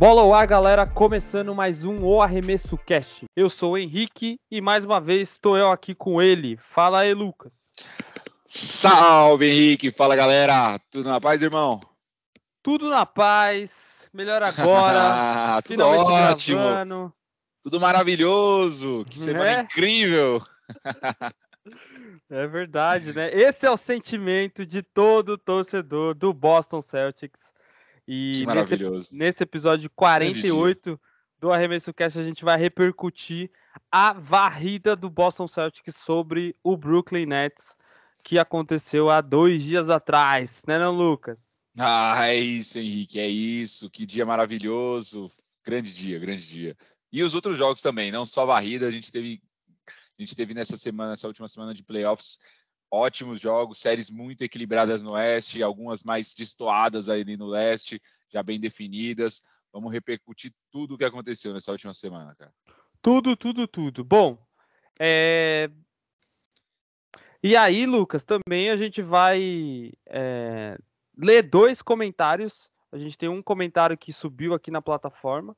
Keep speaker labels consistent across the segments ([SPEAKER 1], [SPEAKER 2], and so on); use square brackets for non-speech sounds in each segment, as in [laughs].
[SPEAKER 1] Bola ao ar, galera, começando mais um O Arremesso Cast. Eu sou o Henrique e mais uma vez estou eu aqui com ele. Fala aí, Lucas.
[SPEAKER 2] Salve, Henrique. Fala, galera. Tudo na paz, irmão?
[SPEAKER 1] Tudo na paz. Melhor agora. [laughs]
[SPEAKER 2] Tudo ótimo. Gravando. Tudo maravilhoso. Que semana é? incrível. [laughs]
[SPEAKER 1] é verdade, né? Esse é o sentimento de todo torcedor do Boston Celtics e que maravilhoso. Nesse, nesse episódio 48 do Arremesso Cast, a gente vai repercutir a varrida do Boston Celtics sobre o Brooklyn Nets, que aconteceu há dois dias atrás, né, não, Lucas?
[SPEAKER 2] Ah, é isso, Henrique, é isso. Que dia maravilhoso. Grande dia, grande dia. E os outros jogos também, não só varrida, a gente teve a gente teve nessa semana, essa última semana de playoffs, ótimos jogos, séries muito equilibradas no Oeste, algumas mais destoadas ali no Leste, já bem definidas. Vamos repercutir tudo o que aconteceu nessa última semana, cara.
[SPEAKER 1] Tudo, tudo, tudo. Bom, é... e aí, Lucas, também a gente vai é... ler dois comentários. A gente tem um comentário que subiu aqui na plataforma,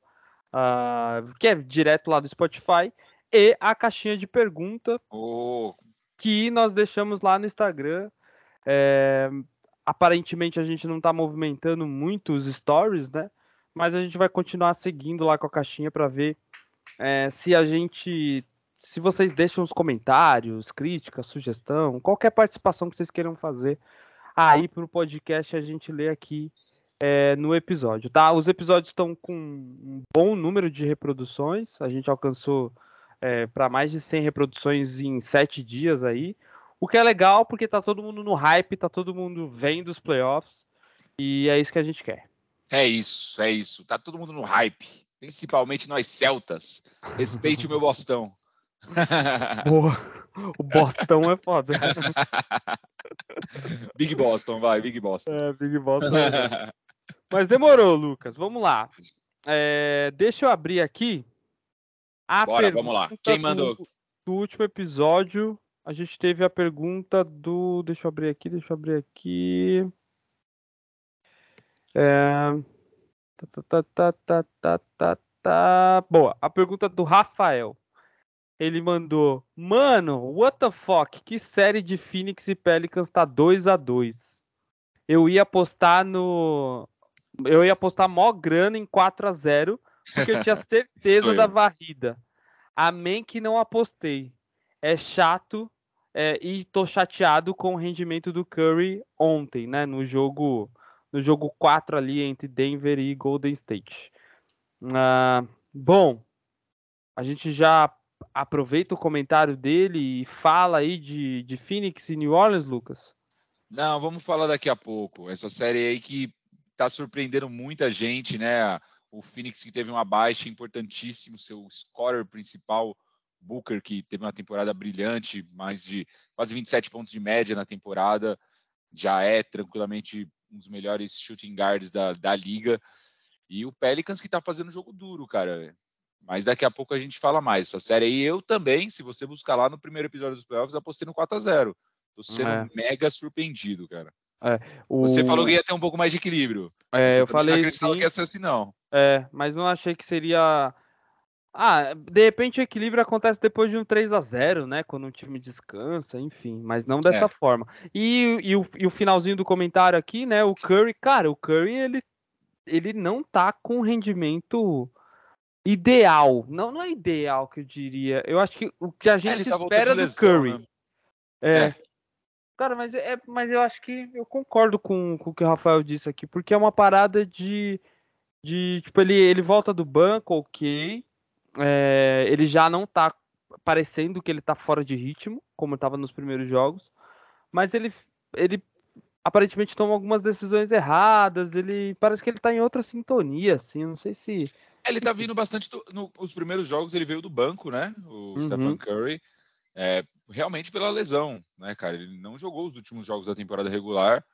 [SPEAKER 1] uh... que é direto lá do Spotify, e a caixinha de pergunta.
[SPEAKER 2] Oh,
[SPEAKER 1] que nós deixamos lá no Instagram. É, aparentemente a gente não está movimentando muito os stories, né? Mas a gente vai continuar seguindo lá com a caixinha para ver é, se a gente. Se vocês deixam os comentários, críticas, sugestão, qualquer participação que vocês queiram fazer aí para o podcast, a gente lê aqui é, no episódio, tá? Os episódios estão com um bom número de reproduções, a gente alcançou é, para mais de 100 reproduções em 7 dias aí. O que é legal porque tá todo mundo no hype, tá todo mundo vendo os playoffs e é isso que a gente quer.
[SPEAKER 2] É isso, é isso. Tá todo mundo no hype, principalmente nós celtas. Respeite o meu Bostão. [laughs]
[SPEAKER 1] Boa. O Bostão é foda. [laughs]
[SPEAKER 2] Big Boston, vai, Big Boston.
[SPEAKER 1] É, Big Boston. É [laughs] Mas demorou, Lucas. Vamos lá. É, deixa eu abrir aqui a
[SPEAKER 2] Bora, vamos lá. Quem mandou?
[SPEAKER 1] Do, do, último episódio, a gente teve a pergunta do. Deixa eu abrir aqui, deixa eu abrir aqui. É... Tá, tá, tá, tá, tá, tá, tá. Boa, a pergunta do Rafael. Ele mandou: Mano, what the fuck? Que série de Phoenix e Pelicans tá 2 a 2 Eu ia apostar no. Eu ia apostar mó grana em 4 a 0 porque eu tinha [laughs] certeza da varrida. Amém que não apostei. É chato é, e tô chateado com o rendimento do Curry ontem, né? No jogo no jogo 4 ali entre Denver e Golden State. Ah, bom, a gente já aproveita o comentário dele e fala aí de, de Phoenix e New Orleans, Lucas?
[SPEAKER 2] Não, vamos falar daqui a pouco. Essa série aí que tá surpreendendo muita gente, né? O Phoenix que teve uma baixa importantíssimo, seu scorer principal, Booker, que teve uma temporada brilhante, mais de quase 27 pontos de média na temporada, já é tranquilamente um dos melhores shooting guards da, da liga. E o Pelicans que está fazendo jogo duro, cara. Mas daqui a pouco a gente fala mais. Essa série aí, eu também, se você buscar lá no primeiro episódio dos playoffs, apostei no 4 a 0 Tô sendo é. mega surpreendido, cara. É, o... Você falou que ia ter um pouco mais de equilíbrio.
[SPEAKER 1] É, eu falei. Não
[SPEAKER 2] acreditava sim. que ia ser assim, não.
[SPEAKER 1] É, mas não achei que seria. Ah, de repente o equilíbrio acontece depois de um 3 a 0 né? Quando um time descansa, enfim, mas não dessa é. forma. E, e, o, e o finalzinho do comentário aqui, né? O Curry, cara, o Curry, ele, ele não tá com rendimento ideal. Não, não é ideal que eu diria. Eu acho que o que a é, gente é, tá espera do Curry. Né? É, é. Cara, mas, é, mas eu acho que eu concordo com, com o que o Rafael disse aqui, porque é uma parada de. de tipo, ele, ele volta do banco, ok. É, ele já não tá parecendo que ele tá fora de ritmo, como estava nos primeiros jogos. Mas ele, ele aparentemente toma algumas decisões erradas. Ele parece que ele tá em outra sintonia, assim. Não sei se.
[SPEAKER 2] Ele tá vindo bastante. Do, nos primeiros jogos ele veio do banco, né? O uhum. Stephen Curry. É, realmente pela lesão, né, cara? Ele não jogou os últimos jogos da temporada regular.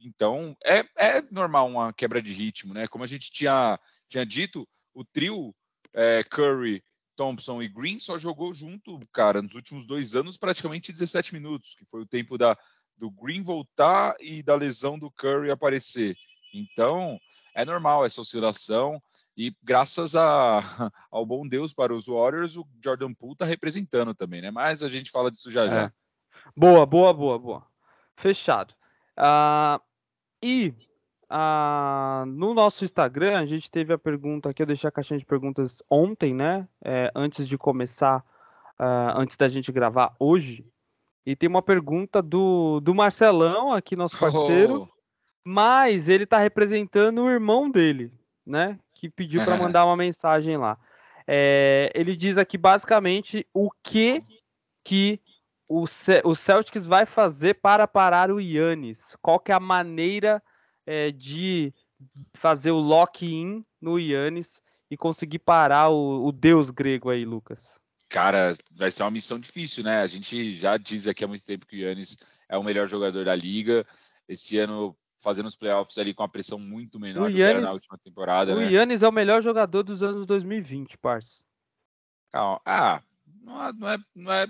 [SPEAKER 2] Então, é, é normal uma quebra de ritmo, né? Como a gente tinha, tinha dito, o trio é, Curry, Thompson e Green só jogou junto, cara, nos últimos dois anos, praticamente 17 minutos, que foi o tempo da, do Green voltar e da lesão do Curry aparecer. Então, é normal essa oscilação. E graças a, [laughs] ao bom Deus para os Warriors, o Jordan Poole está representando também, né? Mas a gente fala disso já já. É.
[SPEAKER 1] Boa, boa, boa, boa. Fechado. Uh, e ah, no nosso Instagram, a gente teve a pergunta aqui, eu deixei a caixinha de perguntas ontem, né? É, antes de começar, uh, antes da gente gravar hoje. E tem uma pergunta do, do Marcelão, aqui, nosso [laughs] parceiro. Oh. Mas ele está representando o irmão dele, né? Que pediu para mandar uma mensagem lá. É, ele diz aqui basicamente o que que o, o Celtics vai fazer para parar o Yannis. Qual que é a maneira é, de fazer o lock-in no Yannis e conseguir parar o, o, deus grego aí, Lucas?
[SPEAKER 2] Cara, vai ser uma missão difícil, né? A gente já diz aqui há muito tempo que o Yannis é o melhor jogador da liga. Esse ano fazendo os playoffs ali com a pressão muito menor do que na última temporada.
[SPEAKER 1] O
[SPEAKER 2] né?
[SPEAKER 1] Yannis é o melhor jogador dos anos 2020, parça.
[SPEAKER 2] Calma. Ah, não é, não é, não é,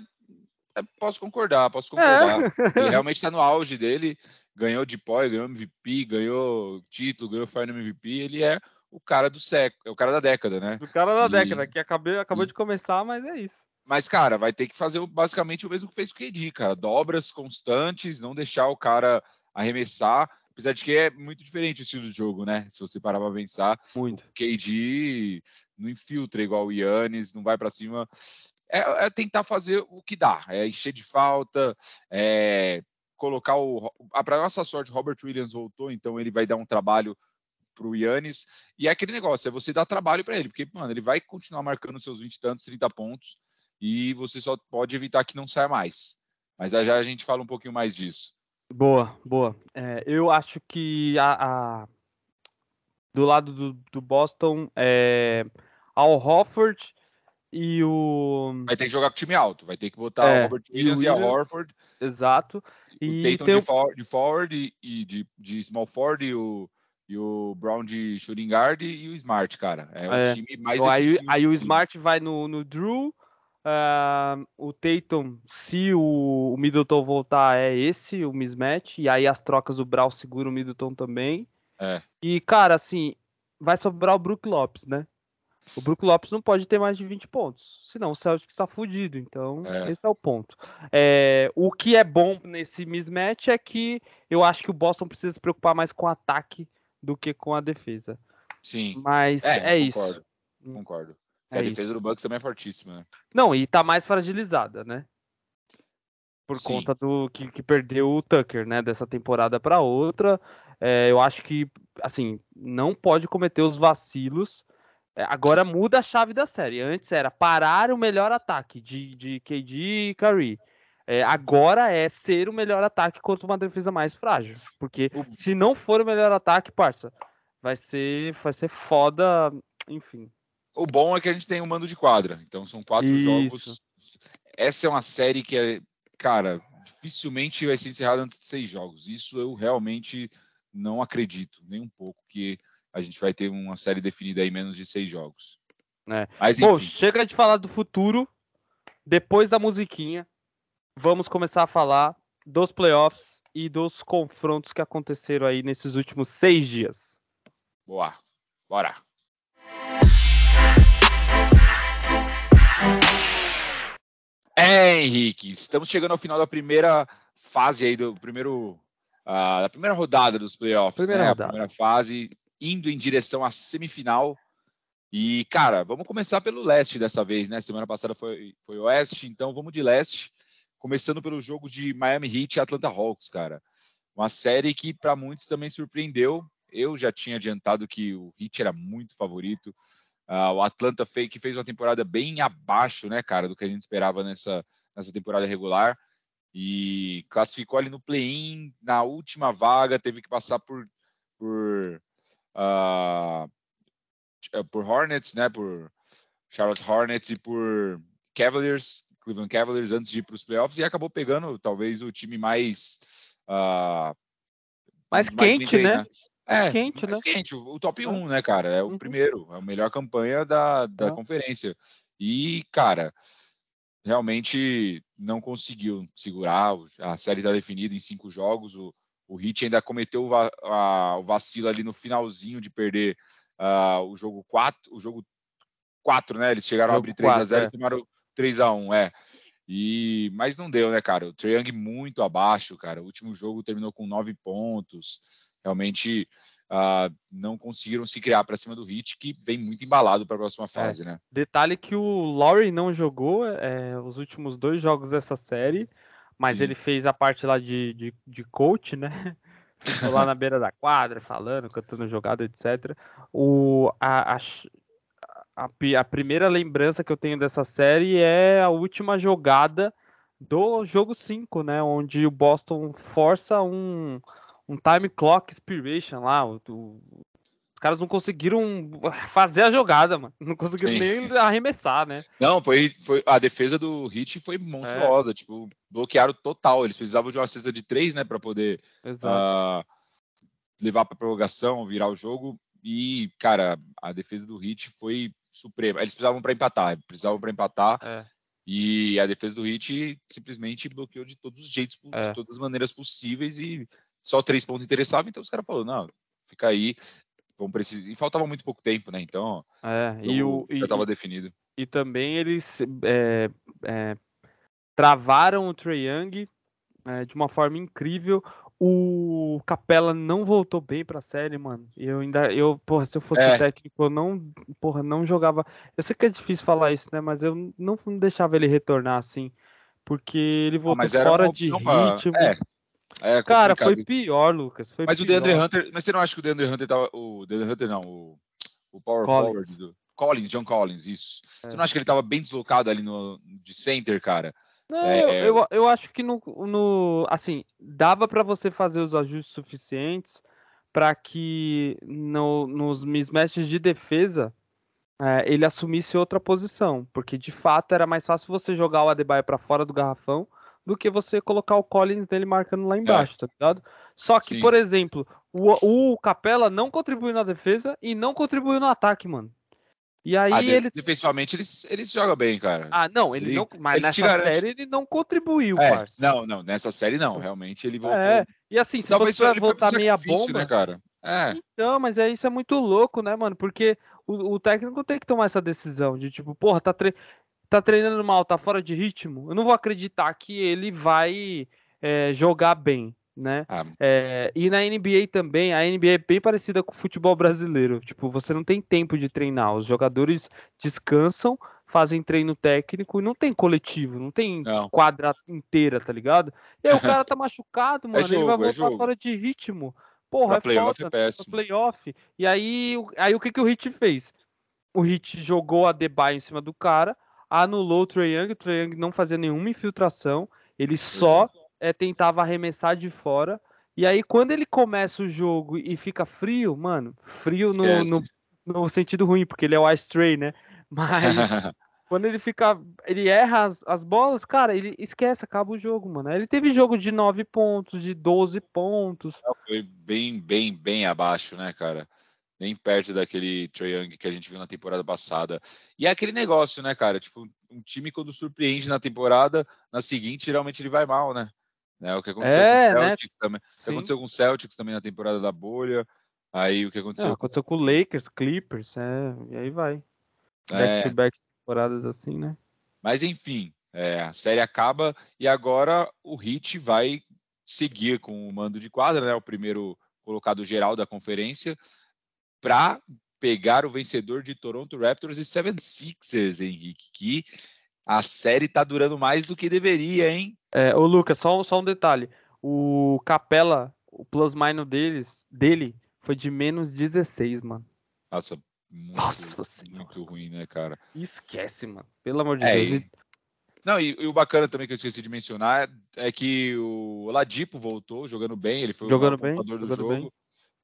[SPEAKER 2] é posso concordar, posso concordar. É. [laughs] Ele realmente está no auge dele ganhou de pó, ganhou MVP, ganhou título, ganhou Final MVP, ele é o cara do século, é o cara da década, né?
[SPEAKER 1] O cara da e... década, que acabou, acabou e... de começar, mas é isso.
[SPEAKER 2] Mas, cara, vai ter que fazer basicamente o mesmo que fez o KD, cara. Dobras constantes, não deixar o cara arremessar. Apesar de que é muito diferente o estilo de jogo, né? Se você parar pra pensar.
[SPEAKER 1] Muito.
[SPEAKER 2] O KD não infiltra igual o Yannis, não vai para cima. É, é, tentar fazer o que dá. É encher de falta, é colocar o. Para nossa sorte, Robert Williams voltou, então ele vai dar um trabalho para o Yannis. E é aquele negócio, é você dar trabalho para ele, porque, mano, ele vai continuar marcando seus 20 e tantos, 30 pontos, e você só pode evitar que não saia mais. Mas já a gente fala um pouquinho mais disso.
[SPEAKER 1] Boa, boa. É, eu acho que a, a... do lado do, do Boston, é... Al Hofford e o.
[SPEAKER 2] Vai ter que jogar com time alto, vai ter que botar é, o Robert Williams e, o Williams, e a Horford.
[SPEAKER 1] Exato.
[SPEAKER 2] E o Tatum tem... de, for, de forward e de, de small forward e o, e o Brown de shooting guard e o Smart, cara. É o é. time mais
[SPEAKER 1] então, aí, aí o Smart vai no, no Drew, uh, o Tatum, se o, o, Middleton voltar, é esse, o mismatch, e aí as trocas o Brown segura o Middleton também.
[SPEAKER 2] É.
[SPEAKER 1] E, cara, assim, vai sobrar o Brook Lopes, né? O Brook Lopes não pode ter mais de 20 pontos, senão o Celtic está fudido. Então, é. esse é o ponto. É, o que é bom nesse mismatch é que eu acho que o Boston precisa se preocupar mais com o ataque do que com a defesa.
[SPEAKER 2] Sim.
[SPEAKER 1] Mas é, é
[SPEAKER 2] concordo, isso. Concordo. É a defesa isso. do Bucks também é fortíssima, né?
[SPEAKER 1] Não, e tá mais fragilizada, né? Por Sim. conta do que, que, perdeu o Tucker, né? Dessa temporada para outra. É, eu acho que, assim, não pode cometer os vacilos é, agora muda a chave da série. Antes era parar o melhor ataque de, de KD e Curry. É, agora é ser o melhor ataque contra uma defesa mais frágil. Porque se não for o melhor ataque, parça, vai ser, vai ser foda, enfim.
[SPEAKER 2] O bom é que a gente tem um mando de quadra. Então são quatro Isso. jogos. Essa é uma série que é, cara, dificilmente vai ser encerrada antes de seis jogos. Isso eu realmente não acredito, nem um pouco, que a gente vai ter uma série definida em menos de seis jogos.
[SPEAKER 1] É. Mas, Bom, chega de falar do futuro. Depois da musiquinha, vamos começar a falar dos playoffs e dos confrontos que aconteceram aí nesses últimos seis dias.
[SPEAKER 2] Boa, bora. É, Henrique, estamos chegando ao final da primeira fase aí do primeiro uh, da primeira rodada dos playoffs,
[SPEAKER 1] primeira
[SPEAKER 2] né?
[SPEAKER 1] Rodada.
[SPEAKER 2] A primeira fase indo em direção à semifinal. E, cara, vamos começar pelo leste dessa vez, né? Semana passada foi, foi oeste, então vamos de leste. Começando pelo jogo de Miami Heat e Atlanta Hawks, cara. Uma série que para muitos também surpreendeu. Eu já tinha adiantado que o Heat era muito favorito. Uh, o Atlanta fez, que fez uma temporada bem abaixo, né, cara, do que a gente esperava nessa, nessa temporada regular. E classificou ali no play-in, na última vaga, teve que passar por, por uh, por Hornets, né? Por Charlotte Hornets e por Cavaliers, Cleveland Cavaliers, antes de ir para os playoffs, e acabou pegando talvez o time mais. Uh,
[SPEAKER 1] mais, mais quente, né?
[SPEAKER 2] É, quente, né? quente, o, top 1, né, cara? É o uhum. primeiro, é a melhor campanha da, da uhum. conferência. E, cara, realmente não conseguiu segurar. A série está definida em cinco jogos. O, o Heat ainda cometeu o, va a, o, vacilo ali no finalzinho de perder uh, o jogo 4, o jogo 4, né? Eles chegaram a abrir 3 a 0 é. e tomaram 3 a 1, é. E mas não deu, né, cara? O Triang muito abaixo, cara. O último jogo terminou com nove pontos. Realmente uh, não conseguiram se criar para cima do Hit, que vem muito embalado para a próxima é. fase, é. né?
[SPEAKER 1] Detalhe que o Laurie não jogou é, os últimos dois jogos dessa série, mas Sim. ele fez a parte lá de, de, de coach, né? [laughs] Ficou lá na beira da quadra, falando, cantando jogada, etc. O, a, a, a, a primeira lembrança que eu tenho dessa série é a última jogada do jogo 5, né? Onde o Boston força um, um time clock expiration lá. O, o, os caras não conseguiram fazer a jogada, mano. Não conseguiram Sim. nem arremessar, né?
[SPEAKER 2] Não, foi, foi a defesa do Hit foi monstruosa, é. tipo, bloquearam total. Eles precisavam de uma cesta de três, né, para poder uh, levar para prorrogação, virar o jogo. E, cara, a defesa do Hit foi suprema. Eles precisavam para empatar, precisavam para empatar. É. E a defesa do Hit simplesmente bloqueou de todos os jeitos, é. de todas as maneiras possíveis e só três pontos interessavam, então os caras falaram, não, fica aí, vão precisar. E faltava muito pouco tempo, né? Então,
[SPEAKER 1] é, e o,
[SPEAKER 2] já estava definido.
[SPEAKER 1] E também eles é, é, travaram o Trae Young é, de uma forma incrível. O Capela não voltou bem pra série, mano. Eu ainda, eu, porra, se eu fosse é. técnico, eu não, porra, não jogava. Eu sei que é difícil falar isso, né? Mas eu não, não deixava ele retornar assim. Porque ele ah, voltou ah, fora de ritmo. Pra... É. É Cara, foi pior, Lucas. Foi
[SPEAKER 2] mas
[SPEAKER 1] pior.
[SPEAKER 2] o DeAndre Hunter, mas você não acha que o DeAndre Hunter tava. O DeAndre Hunter não, o, o Power Collins. Forward do. Collins, John Collins, isso. É. Você não acha que ele tava bem deslocado ali no, de center, cara?
[SPEAKER 1] Não, é... eu, eu, eu, acho que no, no assim, dava para você fazer os ajustes suficientes para que no, nos mismatches de defesa é, ele assumisse outra posição, porque de fato era mais fácil você jogar o Adebayo para fora do garrafão do que você colocar o Collins dele marcando lá é. embaixo, é. tá ligado? Só que, Sim. por exemplo, o, o Capela não contribuiu na defesa e não contribuiu no ataque, mano. E aí ah, ele.
[SPEAKER 2] Defensivamente eles, eles jogam bem, cara.
[SPEAKER 1] Ah, não, ele, ele não. Mas ele nessa garante... série ele não contribuiu,
[SPEAKER 2] é. Não, não, nessa série não. Realmente ele voltou.
[SPEAKER 1] É, e assim, se Talvez você voltar meia bomba. Né, cara? É. Então, mas é, isso é muito louco, né, mano? Porque o, o, técnico tem que tomar essa decisão de tipo, porra, tá, tre tá treinando mal, tá fora de ritmo. Eu não vou acreditar que ele vai é, jogar bem né? Ah. É, e na NBA também, a NBA é bem parecida com o futebol brasileiro. Tipo, você não tem tempo de treinar. Os jogadores descansam, fazem treino técnico e não tem coletivo, não tem não. quadra inteira, tá ligado? E aí o [laughs] cara tá machucado, é mano, é jogo, ele vai voltar é fora de ritmo. Porra, pra é
[SPEAKER 2] playoff
[SPEAKER 1] foda,
[SPEAKER 2] é péssimo.
[SPEAKER 1] playoff. E aí, aí o que, que o Hit fez? O Hit jogou a Debye em cima do cara, anulou o Trae Young, o Trae Young não fazia nenhuma infiltração, ele só é, tentava arremessar de fora. E aí, quando ele começa o jogo e fica frio, mano, frio no, no, no, sentido ruim, porque ele é o Ice Tray, né? [laughs] Mas [laughs] quando ele fica. Ele erra as, as bolas, cara, ele esquece, acaba o jogo, mano. Ele teve jogo de 9 pontos, de 12 pontos.
[SPEAKER 2] Foi bem, bem, bem abaixo, né, cara? Nem perto daquele Trae Young que a gente viu na temporada passada. E é aquele negócio, né, cara? Tipo, um time quando surpreende na temporada, na seguinte, geralmente ele vai mal, né? Né? O que aconteceu é, com o né? Celtics né? também. O que aconteceu com o Celtics também na temporada da bolha. Aí o que aconteceu?
[SPEAKER 1] Não, aconteceu com o Lakers, Clippers, é, e aí vai. Back to back temporadas assim, né?
[SPEAKER 2] Mas enfim, é, a série acaba e agora o Heat vai seguir com o mando de quadra, né? O primeiro colocado geral da conferência, para pegar o vencedor de Toronto Raptors e 76ers, Henrique, que a série tá durando mais do que deveria, hein?
[SPEAKER 1] É, ô Lucas, só, só um detalhe. O Capela, o plus minus deles, dele foi de menos 16, mano.
[SPEAKER 2] Nossa, muito, Nossa muito ruim, né, cara?
[SPEAKER 1] Esquece, mano. Pelo amor de é, Deus. E...
[SPEAKER 2] Não, e, e, o bacana também que eu esqueci de mencionar é que o Ladipo voltou jogando bem, ele foi
[SPEAKER 1] jogando o bem,
[SPEAKER 2] do
[SPEAKER 1] jogando
[SPEAKER 2] jogo,
[SPEAKER 1] bem.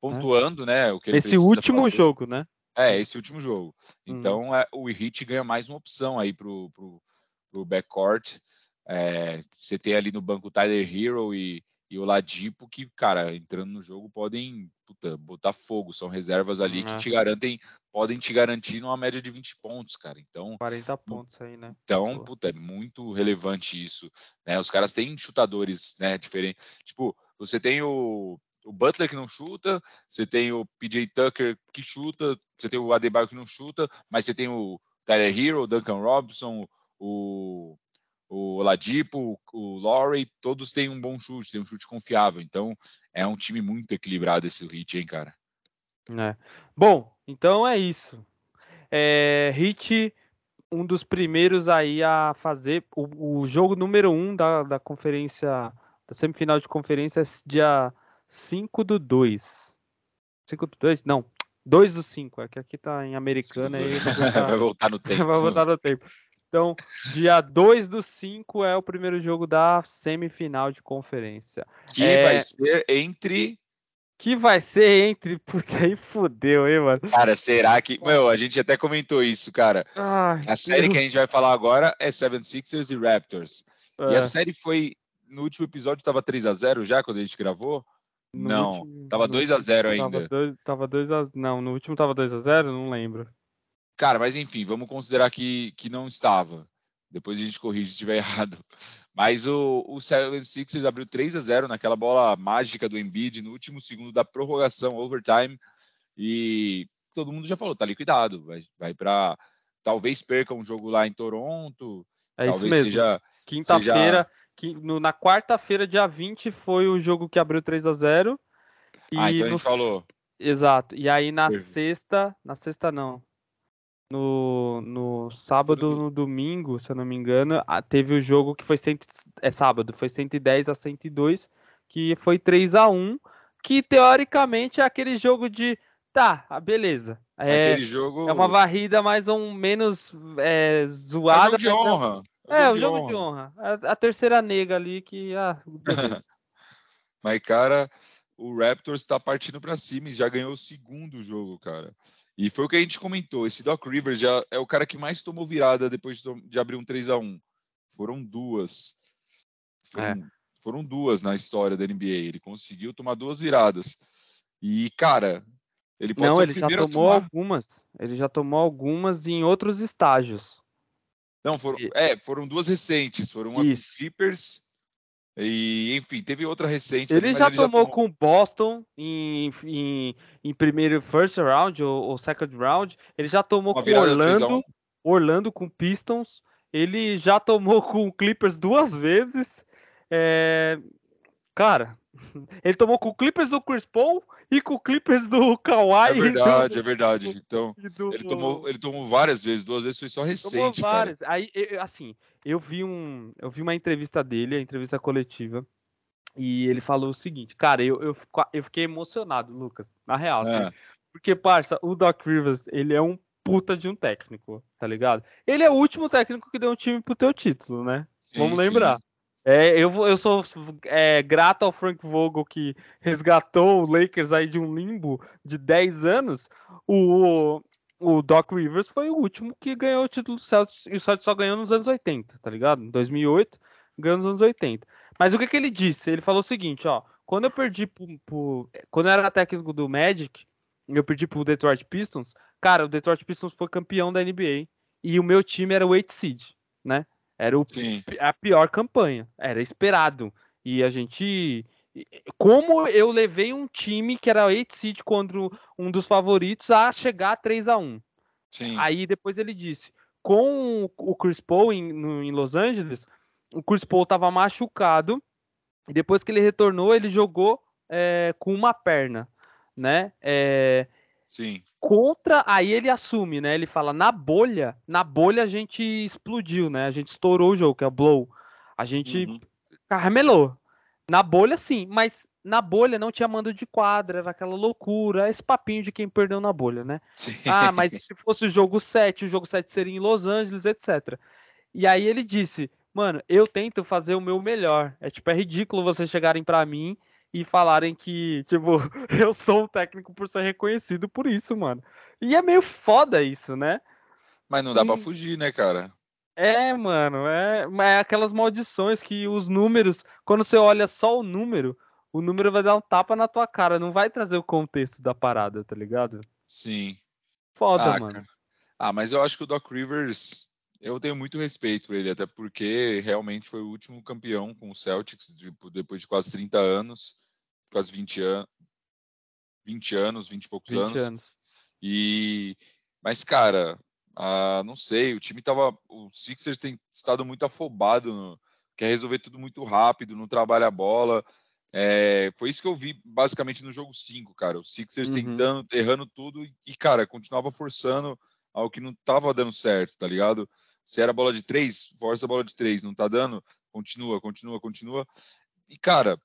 [SPEAKER 2] Pontuando, é. né? O que
[SPEAKER 1] esse último fazer. jogo, né?
[SPEAKER 2] É, esse último jogo. Hum. Então é, o Heat ganha mais uma opção aí pro, pro, pro backcourt. É, você tem ali no banco Tyler Hero e, e o Ladipo, que, cara, entrando no jogo podem puta, botar fogo. São reservas ali que te garantem, podem te garantir numa média de 20 pontos, cara. Então.
[SPEAKER 1] 40 pontos aí, né?
[SPEAKER 2] Então, puta, é muito relevante isso. Né? Os caras têm chutadores, né? Diferentes. Tipo, você tem o, o Butler que não chuta, você tem o PJ Tucker que chuta, você tem o Adebayo que não chuta, mas você tem o Tyler Hero, o Duncan Robinson, o o o Laurie, todos têm um bom chute, têm um chute confiável. Então, é um time muito equilibrado esse Hit, hein, cara?
[SPEAKER 1] É. Bom, então é isso. É, Hit, um dos primeiros aí a fazer o, o jogo número um da, da conferência, da semifinal de conferência, é dia 5 do 2. 5 do 2? Não, 2 do 5. É que aqui tá em americana. Aí [laughs]
[SPEAKER 2] vai voltar no tempo. [laughs]
[SPEAKER 1] vai voltar no tempo. Então, dia 2 do 5 é o primeiro jogo da semifinal de conferência.
[SPEAKER 2] Que
[SPEAKER 1] é...
[SPEAKER 2] vai ser entre.
[SPEAKER 1] Que vai ser entre. [laughs] Puta, aí fudeu, hein, mano?
[SPEAKER 2] Cara, será que. Meu, a gente até comentou isso, cara. Ai, a série Deus. que a gente vai falar agora é Seven Sixers e Raptors. É. E a é. série foi. No último episódio tava 3 a 0 já, quando a gente gravou? No não, último, tava 2 a 0 ainda.
[SPEAKER 1] Tava 2 a Não, no último tava 2 a 0 Não lembro.
[SPEAKER 2] Cara, mas enfim, vamos considerar que, que não estava. Depois a gente corrige se estiver [laughs] errado. Mas o, o 76ers abriu 3 a 0 naquela bola mágica do Embiid no último segundo da prorrogação, overtime. E todo mundo já falou, tá liquidado. Vai, vai para. Talvez perca um jogo lá em Toronto.
[SPEAKER 1] É
[SPEAKER 2] talvez
[SPEAKER 1] isso mesmo. Seja, Quinta-feira, seja... na quarta-feira, dia 20, foi o jogo que abriu 3 a 0
[SPEAKER 2] e Ah, então no... a gente falou.
[SPEAKER 1] Exato. E aí na sexta. Na sexta não no, no sábado, no domingo, se eu não me engano, teve o jogo que foi cento, é sábado, foi 110 a 102, que foi 3 a 1, que teoricamente é aquele jogo de tá, beleza. É,
[SPEAKER 2] jogo
[SPEAKER 1] é uma varrida mais ou menos é, zoada. É
[SPEAKER 2] jogo de honra.
[SPEAKER 1] É, o jogo de honra. A, a, terceira nega ali que ah, [laughs]
[SPEAKER 2] Mas cara, o Raptors está partindo para cima e já ganhou o segundo jogo, cara. E foi o que a gente comentou. Esse Doc Rivers já é o cara que mais tomou virada depois de abrir um 3 a 1 Foram duas. Foram, é. foram duas na história da NBA. Ele conseguiu tomar duas viradas. E, cara, ele pode
[SPEAKER 1] Não, ele já tomou algumas. Ele já tomou algumas em outros estágios.
[SPEAKER 2] Não, foram, é, foram duas recentes. Foram Isso. com Clippers e, enfim, teve outra recente.
[SPEAKER 1] Ele, ali, já, ele tomou já com Boston em, em, em, primeiro first round ou, ou, second round. Ele já tomou Uma com Orlando, Orlando com Pistons. Ele já tomou [laughs] com Clippers duas vezes. É... Cara, [laughs] ele tomou com o Clippers do Chris Paul e com o Clippers do Kawhi. É
[SPEAKER 2] verdade, [laughs] do, é verdade. Então, do, ele, tomou, ele tomou várias vezes, duas vezes foi só recente. Tomou várias.
[SPEAKER 1] Cara. Aí, assim, eu vi um, eu vi uma entrevista dele, a entrevista coletiva, e ele falou o seguinte, cara, eu, eu, eu fiquei emocionado, Lucas, na real, é. assim, porque, parça, o Doc Rivers, ele é um puta de um técnico, tá ligado? Ele é o último técnico que deu um time pro teu título, né? Sim, Vamos lembrar. Sim. É, eu, eu sou é, grato ao Frank Vogel que resgatou o Lakers aí de um limbo de 10 anos. O, o Doc Rivers foi o último que ganhou o título do Celtics, e o Celtics só ganhou nos anos 80, tá ligado? Em 2008, ganhou nos anos 80. Mas o que, que ele disse? Ele falou o seguinte, ó, quando eu perdi pro, pro, quando eu era técnico do Magic, eu perdi pro Detroit Pistons, cara, o Detroit Pistons foi campeão da NBA e o meu time era o 8 seed, né? Era o, a pior campanha, era esperado. E a gente como eu levei um time que era 8 seed contra um dos favoritos a chegar a 3 a 1
[SPEAKER 2] Sim.
[SPEAKER 1] Aí depois ele disse: com o Chris Paul em, no, em Los Angeles, o Chris Paul estava machucado, e depois que ele retornou, ele jogou é, com uma perna, né? É,
[SPEAKER 2] Sim.
[SPEAKER 1] Contra, aí ele assume, né? Ele fala: na bolha, na bolha a gente explodiu, né? A gente estourou o jogo, que é o blow. A gente uhum. caramelou. Na bolha, sim, mas na bolha não tinha mando de quadra, era aquela loucura, esse papinho de quem perdeu na bolha, né? Sim. Ah, mas se fosse o jogo 7, o jogo 7 seria em Los Angeles, etc. E aí ele disse, mano, eu tento fazer o meu melhor. É tipo, é ridículo vocês chegarem para mim e falarem que, tipo, [laughs] eu sou um técnico por ser reconhecido por isso, mano. E é meio foda isso, né?
[SPEAKER 2] Mas não dá para fugir, né, cara?
[SPEAKER 1] É, mano, é, é aquelas maldições que os números, quando você olha só o número, o número vai dar um tapa na tua cara, não vai trazer o contexto da parada, tá ligado?
[SPEAKER 2] Sim.
[SPEAKER 1] Foda, ah, mano. Cara.
[SPEAKER 2] Ah, mas eu acho que o Doc Rivers, eu tenho muito respeito por ele, até porque realmente foi o último campeão com o Celtics, tipo, depois de quase 30 anos, quase 20 anos, 20 anos, 20 e poucos 20 anos. anos. E mas cara, ah, não sei, o time tava. O Sixers tem estado muito afobado, no, quer resolver tudo muito rápido, não trabalha a bola. É, foi isso que eu vi basicamente no jogo 5, cara. O Sixers uhum. tentando, errando tudo e, cara, continuava forçando ao que não tava dando certo, tá ligado? Se era bola de três, força a bola de três, não tá dando, continua, continua, continua. E, cara,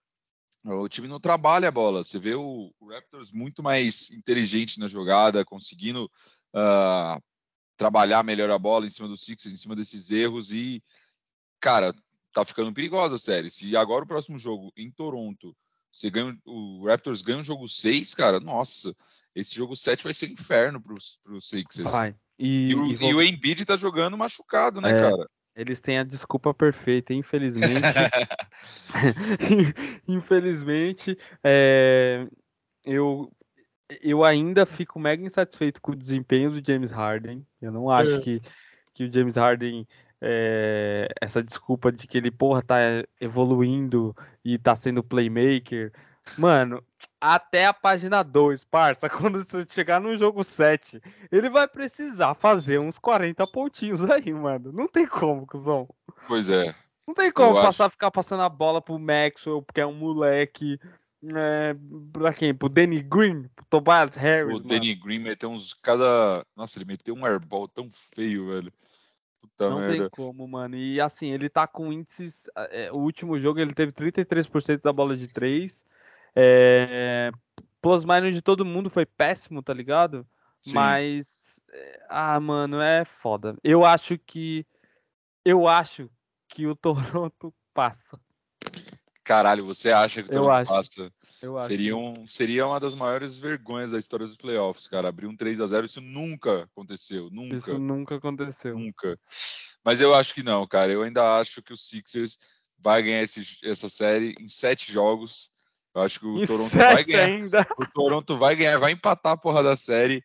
[SPEAKER 2] o time não trabalha a bola. Você vê o, o Raptors muito mais inteligente na jogada, conseguindo uh, trabalhar melhor a bola em cima do Sixers, em cima desses erros e, cara, tá ficando perigosa a série. Se agora o próximo jogo em Toronto, você ganha o Raptors ganha o jogo 6, cara, nossa, esse jogo 7 vai ser inferno pros, pros Sixers. Vai. E, e, o, e, e o Embiid tá jogando machucado, né, é, cara?
[SPEAKER 1] Eles têm a desculpa perfeita, infelizmente. [laughs] infelizmente, é, eu eu ainda fico mega insatisfeito com o desempenho do James Harden. Eu não acho é. que, que o James Harden, é, essa desculpa de que ele, porra, tá evoluindo e tá sendo playmaker. Mano, até a página 2, parça, [laughs] quando você chegar no jogo 7, ele vai precisar fazer uns 40 pontinhos aí, mano. Não tem como, cuzão.
[SPEAKER 2] Pois é.
[SPEAKER 1] Não tem como passar, acho... ficar passando a bola pro Maxwell, porque é um moleque. É, pra quem? Pro Danny Green? Pro Tobias Harris? O
[SPEAKER 2] Danny Green meteu uns. Cada. Nossa, ele meteu um airball tão feio, velho.
[SPEAKER 1] Puta não merda. tem como, mano. E assim, ele tá com índices. É, o último jogo ele teve 33% da bola de 3. É, plus minus de todo mundo foi péssimo, tá ligado? Sim. Mas. É, ah, mano, é foda. Eu acho que. Eu acho que o [laughs] Toronto passa.
[SPEAKER 2] Caralho, você acha que o Toronto passa? Eu seria, um, seria uma das maiores vergonhas da história dos playoffs, cara. Abrir um 3 a 0 isso nunca aconteceu. Nunca.
[SPEAKER 1] Isso nunca aconteceu.
[SPEAKER 2] Nunca. Mas eu acho que não, cara. Eu ainda acho que o Sixers vai ganhar esse, essa série em sete jogos. Eu acho que o Toronto vai ganhar. Ainda. O Toronto vai ganhar, vai empatar a porra da série.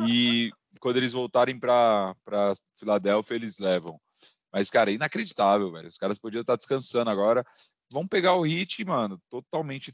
[SPEAKER 2] E quando eles voltarem para Filadélfia, eles levam. Mas, cara, inacreditável, velho. Os caras podiam estar descansando agora vão pegar o hit, mano, totalmente.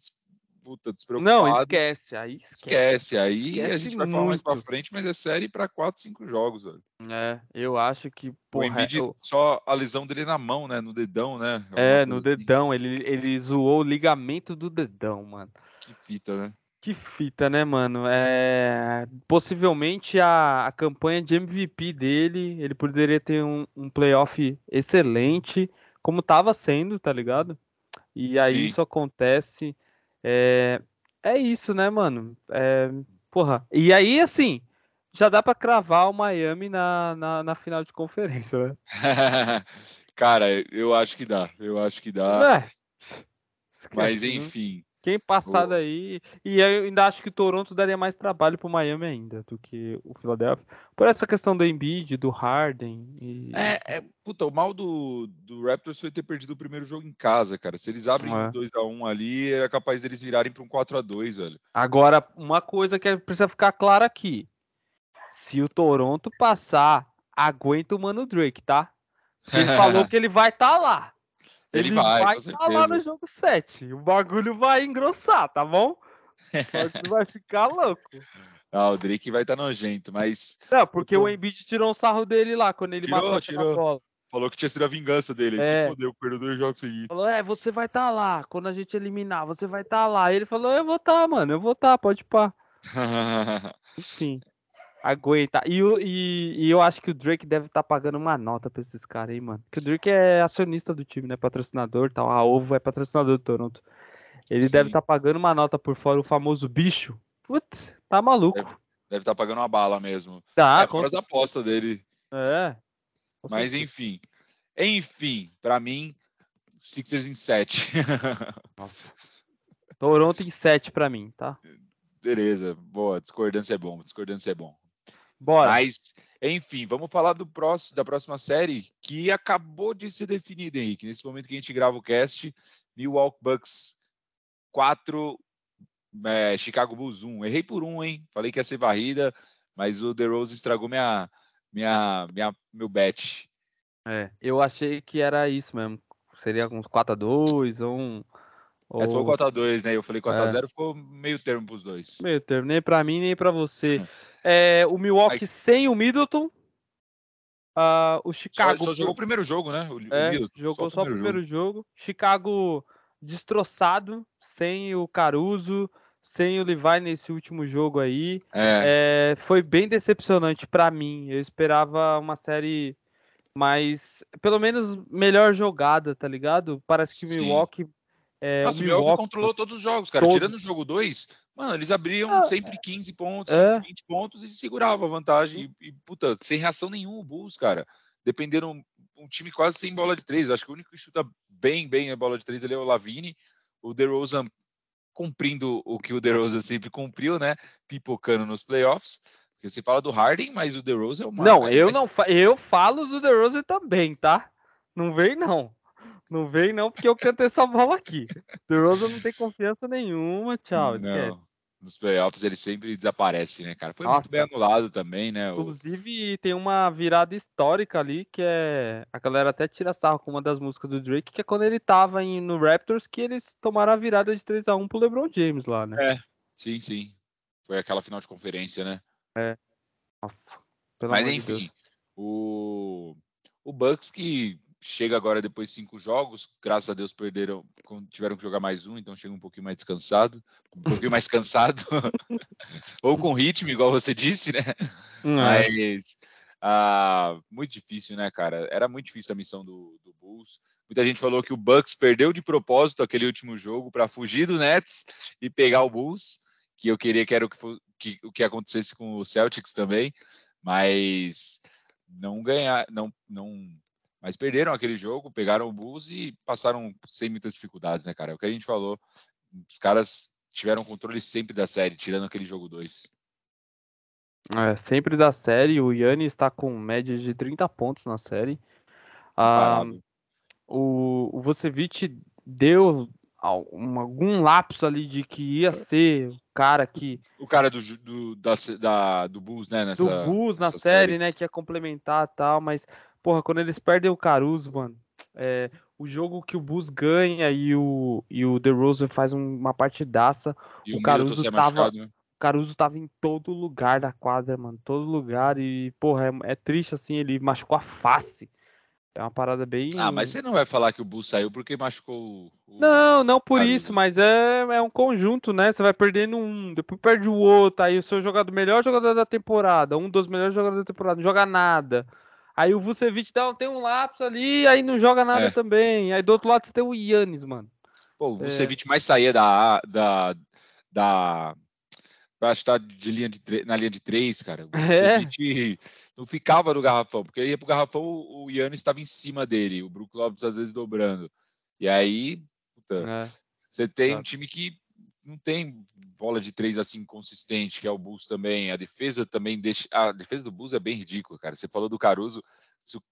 [SPEAKER 2] Puta, despreocupado.
[SPEAKER 1] Não, esquece. Aí esquece.
[SPEAKER 2] esquece. Aí esquece a gente vai falar mais pra frente, mas é série para 4, 5 jogos, velho.
[SPEAKER 1] É, eu acho que.
[SPEAKER 2] Porra, o Embiid, eu... só a lesão dele na mão, né? No dedão, né?
[SPEAKER 1] É, no assim. dedão. Ele, ele zoou o ligamento do dedão, mano.
[SPEAKER 2] Que fita, né?
[SPEAKER 1] Que fita, né, mano? É... Possivelmente a, a campanha de MVP dele, ele poderia ter um, um playoff excelente, como estava sendo, tá ligado? E aí Sim. isso acontece. É, é isso, né, mano? É, porra. E aí, assim, já dá para cravar o Miami na, na, na, final de conferência, né? [laughs]
[SPEAKER 2] Cara, eu acho que dá. Eu acho que dá. É. Mas enfim.
[SPEAKER 1] Quem passar daí. E eu ainda acho que o Toronto daria mais trabalho pro Miami ainda do que o Philadelphia. Por essa questão do Embiid, do Harden. E...
[SPEAKER 2] É, é, puta, o mal do, do Raptors foi ter perdido o primeiro jogo em casa, cara. Se eles abrem é. um 2x1 ali, era capaz deles virarem para um 4x2, velho.
[SPEAKER 1] Agora, uma coisa que precisa ficar clara aqui. Se o Toronto passar, aguenta o Mano Drake, tá? Ele falou [laughs] que ele vai estar tá lá. Ele, ele vai, vai estar lá no jogo 7. O bagulho vai engrossar, tá bom? vai ficar louco. [laughs]
[SPEAKER 2] Ah, o Drake vai estar tá nojento, mas.
[SPEAKER 1] Não, porque tô... o Embiid tirou um sarro dele lá quando ele tirou, matou tirou. a bola.
[SPEAKER 2] Falou que tinha sido a vingança dele. Ele é. se fodeu, perdeu dois jogos seguintes.
[SPEAKER 1] Falou, é, você vai estar tá lá. Quando a gente eliminar, você vai estar tá lá. Ele falou, eu vou estar, mano, eu vou estar, pode pá. [laughs] Enfim aguenta. E, e, e, eu acho que o Drake deve estar tá pagando uma nota pra esses caras aí, mano. Porque o Drake é acionista do time, né? Patrocinador tal. A Ovo é patrocinador do Toronto. Ele Sim. deve estar tá pagando uma nota por fora, o famoso bicho. Putz, tá maluco.
[SPEAKER 2] Deve estar tá pagando uma bala mesmo.
[SPEAKER 1] Tá,
[SPEAKER 2] é fora as apostas dele.
[SPEAKER 1] É.
[SPEAKER 2] Mas enfim. Enfim, para mim, Sixers em 7. [laughs]
[SPEAKER 1] Toronto em 7 para mim, tá?
[SPEAKER 2] Beleza, boa. Discordância é bom, discordância é bom.
[SPEAKER 1] Bora.
[SPEAKER 2] Mas Enfim, vamos falar do próximo, da próxima série que acabou de ser definida, Henrique. Nesse momento que a gente grava o cast, Milwaukee Bucks 4, é, Chicago Bulls 1. Errei por um, hein? Falei que ia ser varrida, mas o The Rose estragou minha, minha, minha, meu bet.
[SPEAKER 1] É, eu achei que era isso mesmo. Seria uns 4x2 ou um.
[SPEAKER 2] Ou... É, foi 4x2, né? Eu falei 4x0, é. ficou meio termo pros dois.
[SPEAKER 1] Meio termo, nem pra mim, nem pra você. [laughs] é, o Milwaukee Aí... sem o Middleton. Uh, o Chicago.
[SPEAKER 2] Só, só, jogou o primeiro jogo, né?
[SPEAKER 1] O, é, o jogou só o primeiro, primeiro jogo. jogo. Chicago destroçado, sem o Caruso, sem o Levi nesse último jogo aí. É. É, foi bem decepcionante para mim. Eu esperava uma série mais, pelo menos melhor jogada, tá ligado? Parece que o Milwaukee
[SPEAKER 2] é, Nossa, o Milwaukee, Milwaukee controlou todos os jogos, cara. Todos. Tirando o jogo 2, mano, eles abriam ah, sempre 15 pontos, é. 20 pontos e seguravam a vantagem. E, e, puta, sem reação nenhuma o Bulls, cara. Dependendo um, time quase sem bola de três. Acho que o único que chuta bem, bem a bola de três ali é o Lavine. O DeRozan cumprindo o que o DeRozan sempre cumpriu, né? Pipocando nos playoffs. Porque você fala do Harden, mas o DeRozan é o
[SPEAKER 1] Não, eu não eu falo do DeRozan também, tá? Não vem não. Não vem não, porque eu canto essa bola aqui. The Rosa não tem confiança nenhuma, tchau.
[SPEAKER 2] Não. Nos playoffs ele sempre desaparece, né, cara? Foi Nossa. muito bem anulado também, né?
[SPEAKER 1] Inclusive, tem uma virada histórica ali, que é. A galera até tira sarro com uma das músicas do Drake, que é quando ele tava em, no Raptors, que eles tomaram a virada de 3 a 1 pro LeBron James lá, né?
[SPEAKER 2] É, sim, sim. Foi aquela final de conferência, né?
[SPEAKER 1] É. Nossa.
[SPEAKER 2] Mas enfim, de o, o Bucks que chega agora depois de cinco jogos, graças a Deus perderam, tiveram que jogar mais um, então chega um pouquinho mais descansado, um pouquinho mais [laughs] cansado, [laughs] ou com ritmo, igual você disse, né? Hum, é. Mas ah, muito difícil, né, cara? Era muito difícil a missão do, do Bulls. Muita gente falou que o Bucks perdeu de propósito aquele último jogo para fugir do Nets e pegar o Bulls, que eu queria que era o que, que, o que acontecesse com o Celtics também, mas não ganhar, não, não mas perderam aquele jogo, pegaram o Bulls e passaram sem muitas dificuldades, né, cara? É o que a gente falou. Os caras tiveram controle sempre da série, tirando aquele jogo 2.
[SPEAKER 1] É, sempre da série. O Yanni está com média de 30 pontos na série. Ah, o, o Vucevic deu algum, algum lapso ali de que ia é. ser o cara que.
[SPEAKER 2] O cara do, do, da, da do Bulls, né? Nessa,
[SPEAKER 1] do Bulls na série, série, né? Que ia complementar e tal, mas porra, quando eles perdem o Caruso, mano, é, o jogo que o Bus ganha e o, e o DeRozan faz uma partidaça, e o, o Caruso tava... Né? Caruso tava em todo lugar da quadra, mano. Todo lugar. E, porra, é, é, triste assim, ele machucou a face. É uma parada bem.
[SPEAKER 2] Ah, mas você não vai falar que o Bus saiu porque machucou
[SPEAKER 1] o. Não, não por Caruso. isso, mas é, é um conjunto, né? Você vai perdendo um, depois perde o outro. Aí o seu jogador, melhor jogador da temporada, um dos melhores jogadores da temporada, não joga nada. Aí o Vucevic dá, tem um lapso ali, aí não joga nada é. também. Aí do outro lado você tem o Yannis, mano.
[SPEAKER 2] Pô, o Vucevic é. mais saía da. da, da acho que tá de linha de, na linha de três, cara. O é. não ficava no garrafão, porque ia pro garrafão, o Yannis estava em cima dele, o Brook Lopes às vezes dobrando. E aí, puta, é. você tem um time que não tem bola de três assim consistente, que é o Bulls também. A defesa também deixa. A defesa do Bulls é bem ridícula, cara. Você falou do Caruso.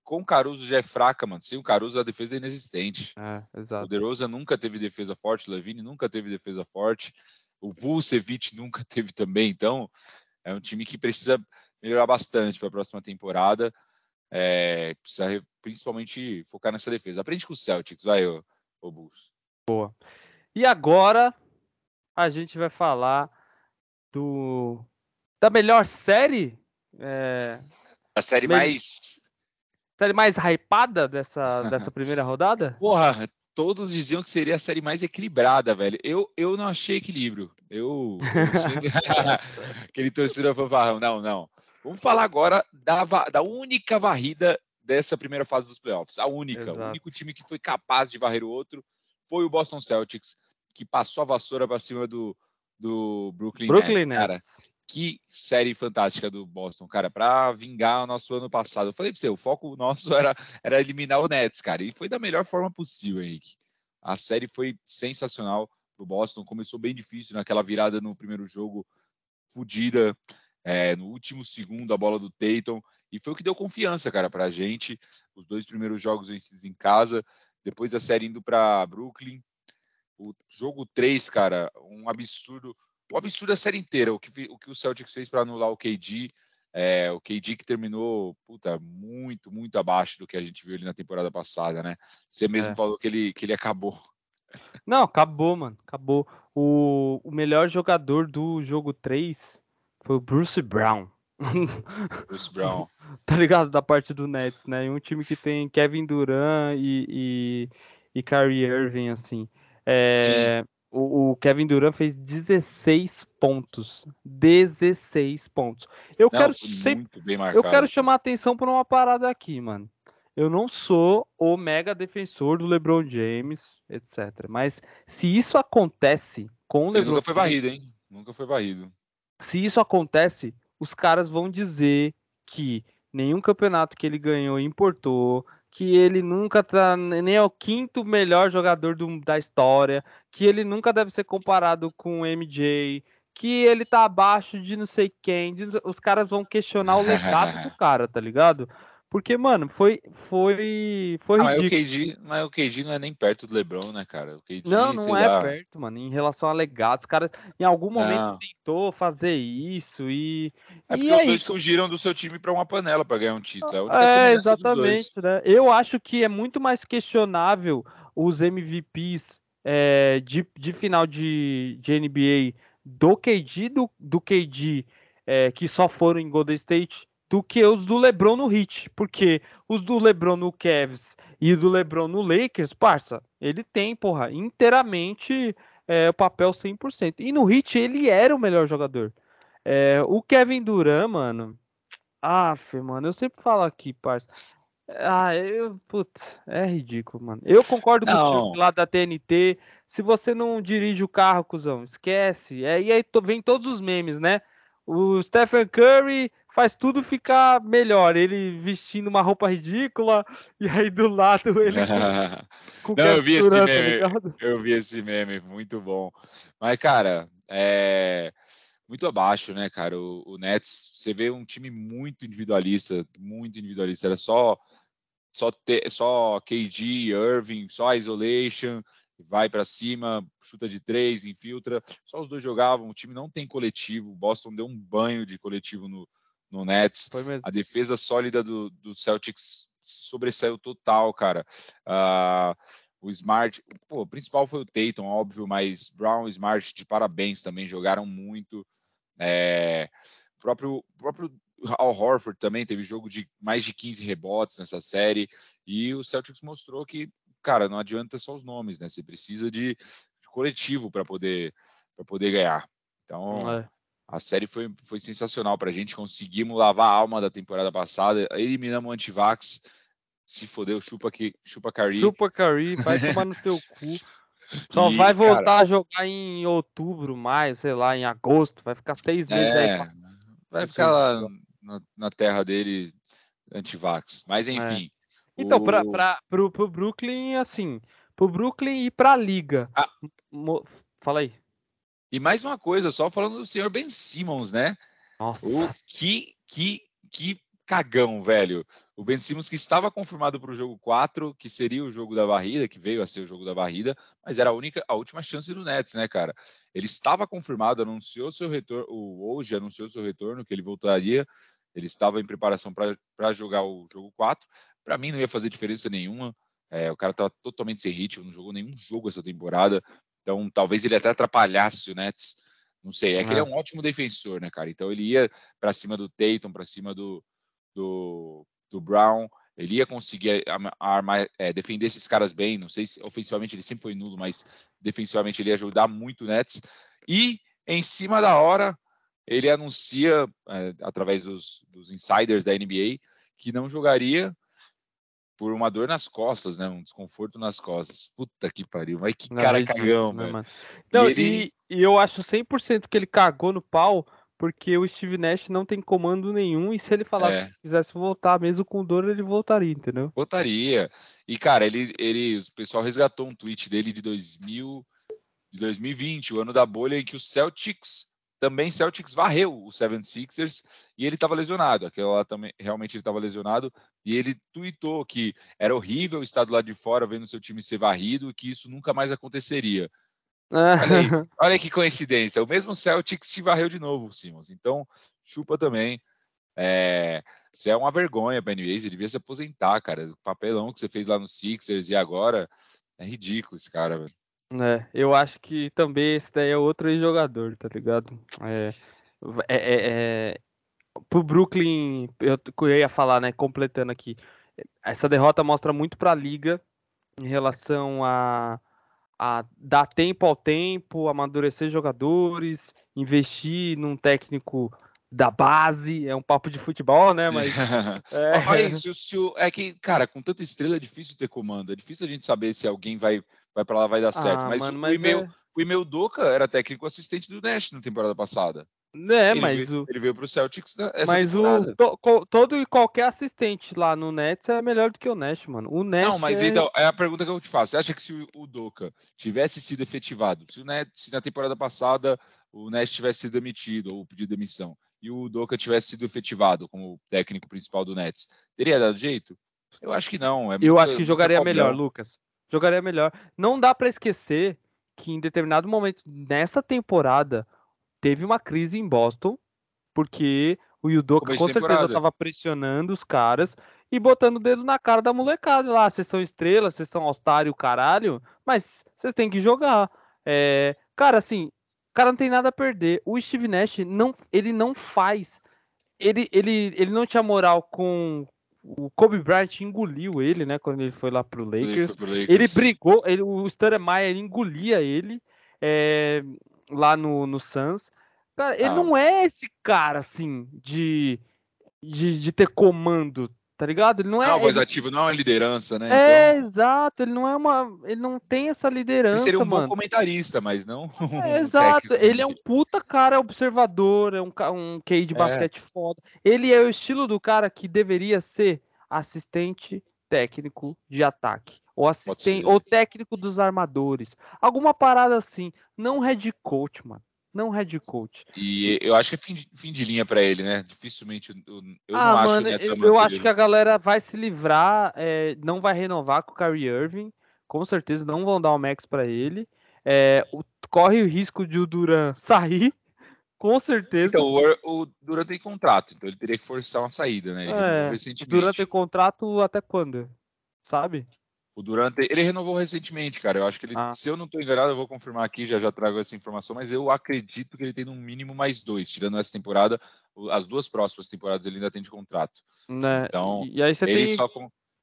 [SPEAKER 2] Com o Caruso já é fraca, mano. Sem o Caruso a defesa é inexistente.
[SPEAKER 1] É, exato.
[SPEAKER 2] O DeRozan nunca teve defesa forte, o Levine nunca teve defesa forte, o Vucevic nunca teve também. Então, é um time que precisa melhorar bastante para a próxima temporada. É, precisa principalmente focar nessa defesa. Aprende com o Celtics, vai, o, o Bulls.
[SPEAKER 1] Boa. E agora a gente vai falar do da melhor série. É,
[SPEAKER 2] a série me... mais.
[SPEAKER 1] Série mais hypada dessa, dessa primeira rodada? [laughs]
[SPEAKER 2] Porra, todos diziam que seria a série mais equilibrada, velho. Eu, eu não achei equilíbrio. Eu. [laughs] [laughs] Aquele torcedor fanfarrão. Não, não. Vamos falar agora da, da única varrida dessa primeira fase dos playoffs. A única. Exato. O único time que foi capaz de varrer o outro foi o Boston Celtics que passou a vassoura para cima do, do Brooklyn,
[SPEAKER 1] Brooklyn
[SPEAKER 2] Nets, cara. Que série fantástica do Boston, cara, para vingar o nosso ano passado. Eu falei para você, o foco nosso [laughs] era, era eliminar o Nets, cara, e foi da melhor forma possível, Henrique. A série foi sensacional pro Boston, começou bem difícil naquela virada no primeiro jogo, fodida. é, no último segundo a bola do Tatum, e foi o que deu confiança, cara, para a gente. Os dois primeiros jogos vencidos em casa, depois a série indo para Brooklyn. O jogo 3, cara, um absurdo. Um absurdo a série inteira. O que o, que o Celtics fez para anular o KD. É, o KD que terminou puta, muito, muito abaixo do que a gente viu ali na temporada passada, né? Você mesmo é. falou que ele, que ele acabou.
[SPEAKER 1] Não, acabou, mano. Acabou. O, o melhor jogador do jogo 3 foi o Bruce Brown. [laughs]
[SPEAKER 2] Bruce Brown.
[SPEAKER 1] tá ligado? Da parte do Nets, né? E um time que tem Kevin Durant e, e, e Kyrie Irving, assim. É, o, o, Kevin Durant fez 16 pontos. 16 pontos. Eu não, quero sempre. Eu quero chamar a atenção por uma parada aqui, mano. Eu não sou o mega defensor do LeBron James, etc. Mas se isso acontece com o LeBron.
[SPEAKER 2] Ele nunca foi varrido, hein? Nunca foi varrido.
[SPEAKER 1] Se isso acontece, os caras vão dizer que nenhum campeonato que ele ganhou importou, que ele nunca tá nem é o quinto melhor jogador do, da história, que ele nunca deve ser comparado com o MJ, que ele tá abaixo de não sei quem. Os caras vão questionar o legado do [laughs] cara, tá ligado? Porque, mano, foi. Foi. Foi
[SPEAKER 2] ah, ridículo. Mas o, KD, mas o KD não é nem perto do Lebron, né, cara? O KD,
[SPEAKER 1] não, não é lá... perto, mano. Em relação a legados, os caras em algum momento não. tentou fazer isso e.
[SPEAKER 2] É porque
[SPEAKER 1] e
[SPEAKER 2] os
[SPEAKER 1] é
[SPEAKER 2] dois isso. fugiram do seu time para uma panela para ganhar um título.
[SPEAKER 1] É, é exatamente, né? Eu acho que é muito mais questionável os MVPs é, de, de final de, de NBA do KD, do, do KD é, que só foram em Golden State do que os do LeBron no Heat, porque os do LeBron no Cavs e do LeBron no Lakers, parça, ele tem, porra, inteiramente é, o papel 100%. E no Heat ele era o melhor jogador. É, o Kevin Durant, mano, af, mano, eu sempre falo aqui, parça. Ah, eu, putz, é ridículo, mano. Eu concordo com o lá da TNT. Se você não dirige o carro, cuzão, esquece. É, e aí vem todos os memes, né? O Stephen Curry faz tudo ficar melhor. Ele vestindo uma roupa ridícula e aí do lado [laughs] ele.
[SPEAKER 2] Com, com Não, eu vi esse tá meme. Tá eu vi esse meme, muito bom. Mas, cara, é muito abaixo, né, cara? O, o, Nets, você vê um time muito individualista, muito individualista. Era só só ter, só KD, Irving, só isolation, vai para cima, chuta de três, infiltra. Só os dois jogavam. O time não tem coletivo. O Boston deu um banho de coletivo no, no Nets. A defesa sólida do, do Celtics sobressaiu total, cara. Uh, o Smart, pô, o principal foi o Tatum, óbvio, mas Brown e Smart de parabéns também jogaram muito. É, próprio próprio Al Horford também teve jogo de mais de 15 rebotes nessa série e o Celtics mostrou que, cara, não adianta só os nomes, né? Você precisa de, de coletivo para poder poder ganhar. Então, é. A série foi, foi sensacional para a gente. Conseguimos lavar a alma da temporada passada. Eliminamos o Antivax. Se fodeu, chupa, que, chupa Cari.
[SPEAKER 1] Chupa Cari, vai [laughs] tomar no teu cu. Só e, vai voltar cara, a jogar em outubro, maio, sei lá, em agosto. Vai ficar seis meses é, aí.
[SPEAKER 2] Vai ficar lá na, na, terra dele, antivax. Mas é. enfim.
[SPEAKER 1] É. Então, o... para pro, pro Brooklyn, assim, pro Brooklyn e pra Liga. Ah. Fala aí.
[SPEAKER 2] E mais uma coisa, só falando do senhor Ben Simmons, né? Nossa. O que, que, que cagão, velho. O Ben Simmons que estava confirmado para o jogo 4, que seria o jogo da varrida, que veio a ser o jogo da varrida, mas era a única, a última chance do Nets, né, cara? Ele estava confirmado, anunciou seu retorno, hoje anunciou seu retorno, que ele voltaria. Ele estava em preparação para jogar o jogo 4. Para mim não ia fazer diferença nenhuma. É, o cara estava totalmente sem ritmo, não jogou nenhum jogo essa temporada. Então, talvez ele até atrapalhasse o Nets. Não sei. É que ele é um ótimo defensor, né, cara? Então, ele ia para cima do Tatum, para cima do, do, do, Brown. Ele ia conseguir armar, é, defender esses caras bem. Não sei se ofensivamente ele sempre foi nulo, mas defensivamente ele ia ajudar muito o Nets. E, em cima da hora, ele anuncia, é, através dos, dos insiders da NBA, que não jogaria por uma dor nas costas, né? Um desconforto nas costas. Puta que pariu. Mas que não, cara cagão, né, mano.
[SPEAKER 1] Não, e, ele... e, e, eu acho 100% que ele cagou no pau, porque o Steve Nash não tem comando nenhum, e se ele falasse é. que quisesse voltar, mesmo com dor, ele voltaria, entendeu?
[SPEAKER 2] Voltaria. E, cara, ele, ele, o pessoal resgatou um tweet dele de 2000, de 2020, o ano da bolha, em que o Celtics também Celtics varreu o 76ers e ele estava lesionado. Aquela lá também realmente ele estava lesionado e ele tweetou que era horrível estar do lado de fora vendo seu time ser varrido e que isso nunca mais aconteceria. Olha, aí, [laughs] olha que coincidência. O mesmo Celtics te varreu de novo, Simons. Então, chupa também. É, você é uma vergonha para NBA, você devia se aposentar, cara. O papelão que você fez lá no Sixers e agora é ridículo esse cara, velho.
[SPEAKER 1] É, eu acho que também esse daí é outro jogador, tá ligado? É, é, é, é, pro Brooklyn, eu, eu ia falar, né, completando aqui, essa derrota mostra muito pra liga em relação a, a dar tempo ao tempo, amadurecer jogadores, investir num técnico da base, é um papo de futebol, né? Mas. [laughs]
[SPEAKER 2] é... Olha se o, é que, cara, com tanta estrela é difícil ter comando. É difícil a gente saber se alguém vai, vai para lá vai dar certo. Ah, mas, mano, o, mas e-mail, é... o e-mail Doca era técnico assistente do Nash na temporada passada.
[SPEAKER 1] É,
[SPEAKER 2] ele
[SPEAKER 1] mas
[SPEAKER 2] veio,
[SPEAKER 1] o...
[SPEAKER 2] ele veio pro Celtics
[SPEAKER 1] essa Mas temporada. o to, todo e qualquer assistente lá no Nets é melhor do que o Nash, mano. O Nash
[SPEAKER 2] Não, mas
[SPEAKER 1] é...
[SPEAKER 2] então, é a pergunta que eu te faço. Você acha que se o, Doca tivesse sido efetivado, se, o Nets, se na temporada passada o Nash tivesse sido demitido ou pedido demissão, e o Doca tivesse sido efetivado como técnico principal do Nets, teria dado jeito? Eu acho que não. É
[SPEAKER 1] eu acho que jogaria melhor, Lucas. Jogaria melhor. Não dá para esquecer que em determinado momento nessa temporada teve uma crise em Boston, porque o Yudoka com certeza estava pressionando os caras e botando o dedo na cara da molecada lá. Vocês são estrelas, vocês são ostário, caralho, mas vocês têm que jogar. É... Cara, assim, o cara não tem nada a perder. O Steve Nash não, ele não faz. Ele, ele, ele não tinha moral com. O Kobe Bryant engoliu ele, né? Quando ele foi lá pro Lakers. Ele, pro Lakers. ele brigou, ele, o Stoudemire engolia ele é, lá no, no Suns. Cara, ele ah. não é esse cara, assim, de, de, de ter comando, tá ligado? Ele não é.
[SPEAKER 2] Não,
[SPEAKER 1] voz
[SPEAKER 2] ele... ativa, não é uma liderança, né?
[SPEAKER 1] É, então... exato. Ele não é uma. Ele não tem essa liderança. Ele seria um mano. bom
[SPEAKER 2] comentarista, mas não. [laughs]
[SPEAKER 1] É, exato. Ele é um puta cara observador, é um, um QI de é. basquete é. foda. Ele é o estilo do cara que deveria ser assistente técnico de ataque. Ou assistente, ou técnico dos armadores. Alguma parada assim. Não head coach, mano não head coach.
[SPEAKER 2] E eu acho que é fim de, fim de linha para ele, né? Dificilmente. Eu,
[SPEAKER 1] eu ah, não acho mano, que eu, eu acho que a galera vai se livrar, é, não vai renovar com o Kyrie Irving, com certeza não vão dar o max para ele. É, o, corre o risco de o Duran [laughs] sair, com certeza.
[SPEAKER 2] Então, o, o Duran tem contrato, então ele teria que forçar uma saída, né?
[SPEAKER 1] é, o Duran tem contrato até quando? Sabe?
[SPEAKER 2] O Durant, ele renovou recentemente, cara. Eu acho que ele, ah. se eu não estou enganado, eu vou confirmar aqui, já já trago essa informação, mas eu acredito que ele tem no mínimo mais dois, tirando essa temporada, as duas próximas temporadas ele ainda tem de contrato.
[SPEAKER 1] Né?
[SPEAKER 2] Então,
[SPEAKER 1] e aí você
[SPEAKER 2] ele,
[SPEAKER 1] tem...
[SPEAKER 2] só,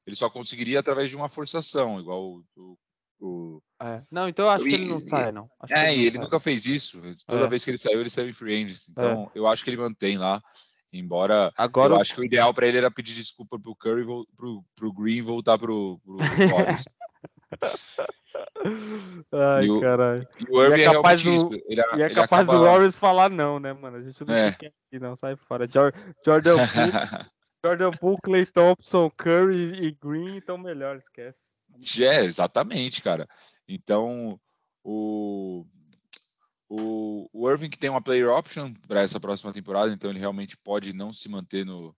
[SPEAKER 2] ele só conseguiria através de uma forçação, igual o. o.
[SPEAKER 1] É. Não, então eu acho e, que ele não sai, não. Acho
[SPEAKER 2] é,
[SPEAKER 1] ele,
[SPEAKER 2] e ele nunca fez isso. Toda é. vez que ele saiu, ele saiu em free agents. Então, é. eu acho que ele mantém lá. Embora Agora, eu acho que o ideal para ele era pedir desculpa pro Curry, pro, pro Green voltar pro, pro Warriors. [laughs]
[SPEAKER 1] Ai, e o, caralho.
[SPEAKER 2] E o Irving
[SPEAKER 1] e
[SPEAKER 2] é capaz, do,
[SPEAKER 1] isso. Ele, e é capaz acaba... do Warriors falar não, né, mano? A gente não é. fica aqui, não. Sai fora. Jordan Poole, [laughs] Jordan Poole, Clay Thompson, Curry e Green estão melhor, esquece.
[SPEAKER 2] É, exatamente, cara. Então, o, o, o Irving que tem uma player option para essa próxima temporada, então ele realmente pode não se manter no,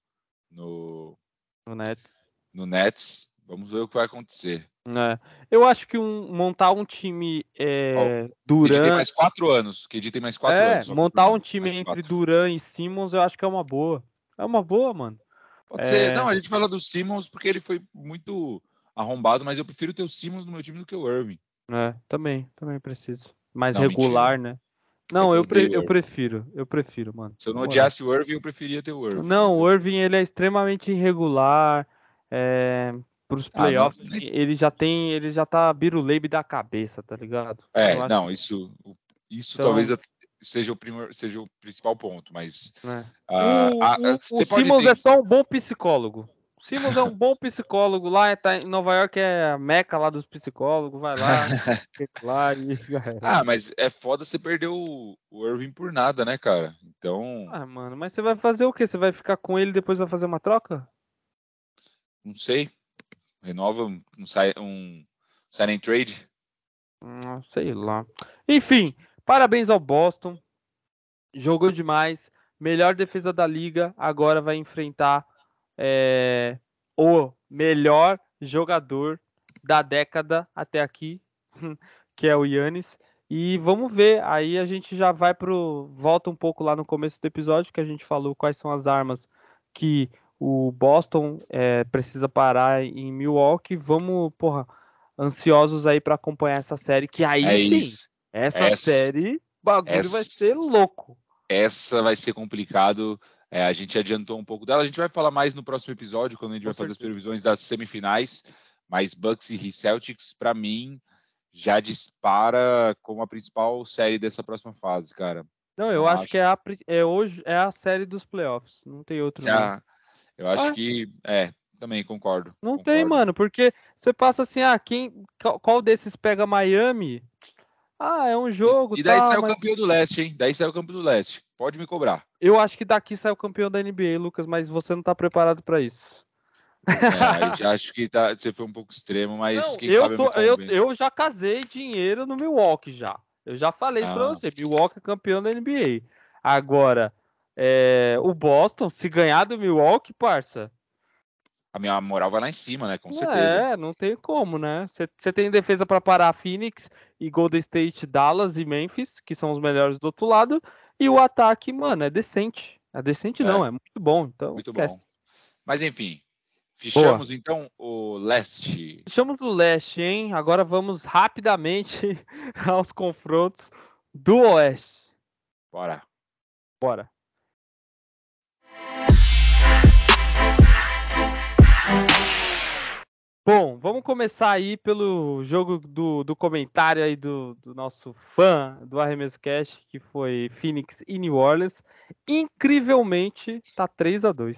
[SPEAKER 2] no,
[SPEAKER 1] no Nets.
[SPEAKER 2] No Nets. Vamos ver o que vai acontecer.
[SPEAKER 1] É. Eu acho que um, montar um time é, oh, Duran.
[SPEAKER 2] tem mais quatro anos. Que tem mais quatro
[SPEAKER 1] é,
[SPEAKER 2] anos.
[SPEAKER 1] Montar um time entre quatro. Duran e Simmons, eu acho que é uma boa. É uma boa, mano.
[SPEAKER 2] Pode é... ser. Não, a gente fala do Simmons porque ele foi muito arrombado, mas eu prefiro ter o Simmons no meu time do que o Irving.
[SPEAKER 1] É, também, também preciso. Mais não, regular, mentira. né? Não, eu, pre eu prefiro, eu prefiro, mano.
[SPEAKER 2] Se eu não odiasse o Irving, eu preferia ter o Irving.
[SPEAKER 1] Não, o Irving ele é extremamente irregular. É, para os playoffs, ah, ele já tem, ele já tá biruleibe da cabeça, tá ligado?
[SPEAKER 2] É, não, isso, isso então... talvez seja o, primeiro, seja o principal ponto, mas
[SPEAKER 1] é. uh, o, a, a, o Simmons ter... é só um bom psicólogo. O Simmons é um bom psicólogo lá, tá em Nova York é a meca lá dos psicólogos, vai lá, [laughs] lá e...
[SPEAKER 2] Ah, mas é foda você perder o, o Irving por nada, né, cara? Então.
[SPEAKER 1] Ah, mano, mas você vai fazer o quê? Você vai ficar com ele e depois vai fazer uma troca?
[SPEAKER 2] Não sei renova um, um sign trade?
[SPEAKER 1] Hum, sei lá. Enfim, parabéns ao Boston. jogou demais, melhor defesa da liga, agora vai enfrentar é, o melhor jogador da década até aqui, [laughs] que é o Yannis. E vamos ver, aí a gente já vai pro. Volta um pouco lá no começo do episódio que a gente falou quais são as armas que o Boston é, precisa parar em Milwaukee. Vamos, porra, ansiosos aí para acompanhar essa série, que aí é sim, essa, essa série, bagulho essa, vai ser louco.
[SPEAKER 2] Essa vai ser complicado. É, a gente adiantou um pouco dela. A gente vai falar mais no próximo episódio, quando a gente Com vai certeza. fazer as previsões das semifinais. Mas Bucks e Celtics, para mim, já dispara como a principal série dessa próxima fase, cara.
[SPEAKER 1] Não, eu acho, acho, que é, a, é hoje é a série dos playoffs. Não tem outro.
[SPEAKER 2] Já, eu acho ah. que é. Também concordo.
[SPEAKER 1] Não
[SPEAKER 2] concordo.
[SPEAKER 1] tem, mano, porque você passa assim, ah, quem, qual desses pega Miami? Ah, é um jogo.
[SPEAKER 2] E, daí
[SPEAKER 1] tá,
[SPEAKER 2] sai mas... o campeão do leste, hein? Daí sai o campeão do leste. Pode me cobrar.
[SPEAKER 1] Eu acho que daqui sai o campeão da NBA, Lucas, mas você não tá preparado para isso.
[SPEAKER 2] É, acho que tá, você foi um pouco extremo, mas não, quem
[SPEAKER 1] eu
[SPEAKER 2] sabe
[SPEAKER 1] tô, eu, eu, já casei dinheiro no Milwaukee já. Eu já falei isso ah. para você. Milwaukee é campeão da NBA. Agora, é, o Boston, se ganhar do Milwaukee, parça.
[SPEAKER 2] A minha moral vai lá em cima, né? Com certeza.
[SPEAKER 1] É, não tem como, né? Você tem defesa para parar Phoenix e Golden State, Dallas e Memphis, que são os melhores do outro lado. E o ataque, mano, é decente. É decente, é. não, é muito bom. Então,
[SPEAKER 2] muito esquece. bom. Mas enfim, Fechamos Boa. então o leste.
[SPEAKER 1] Fechamos o leste, hein? Agora vamos rapidamente [laughs] aos confrontos do oeste.
[SPEAKER 2] Bora.
[SPEAKER 1] Bora. Bom, vamos começar aí pelo jogo do, do comentário aí do, do nosso fã do Arremesso Cash, que foi Phoenix e New Orleans. Incrivelmente, tá 3 a 2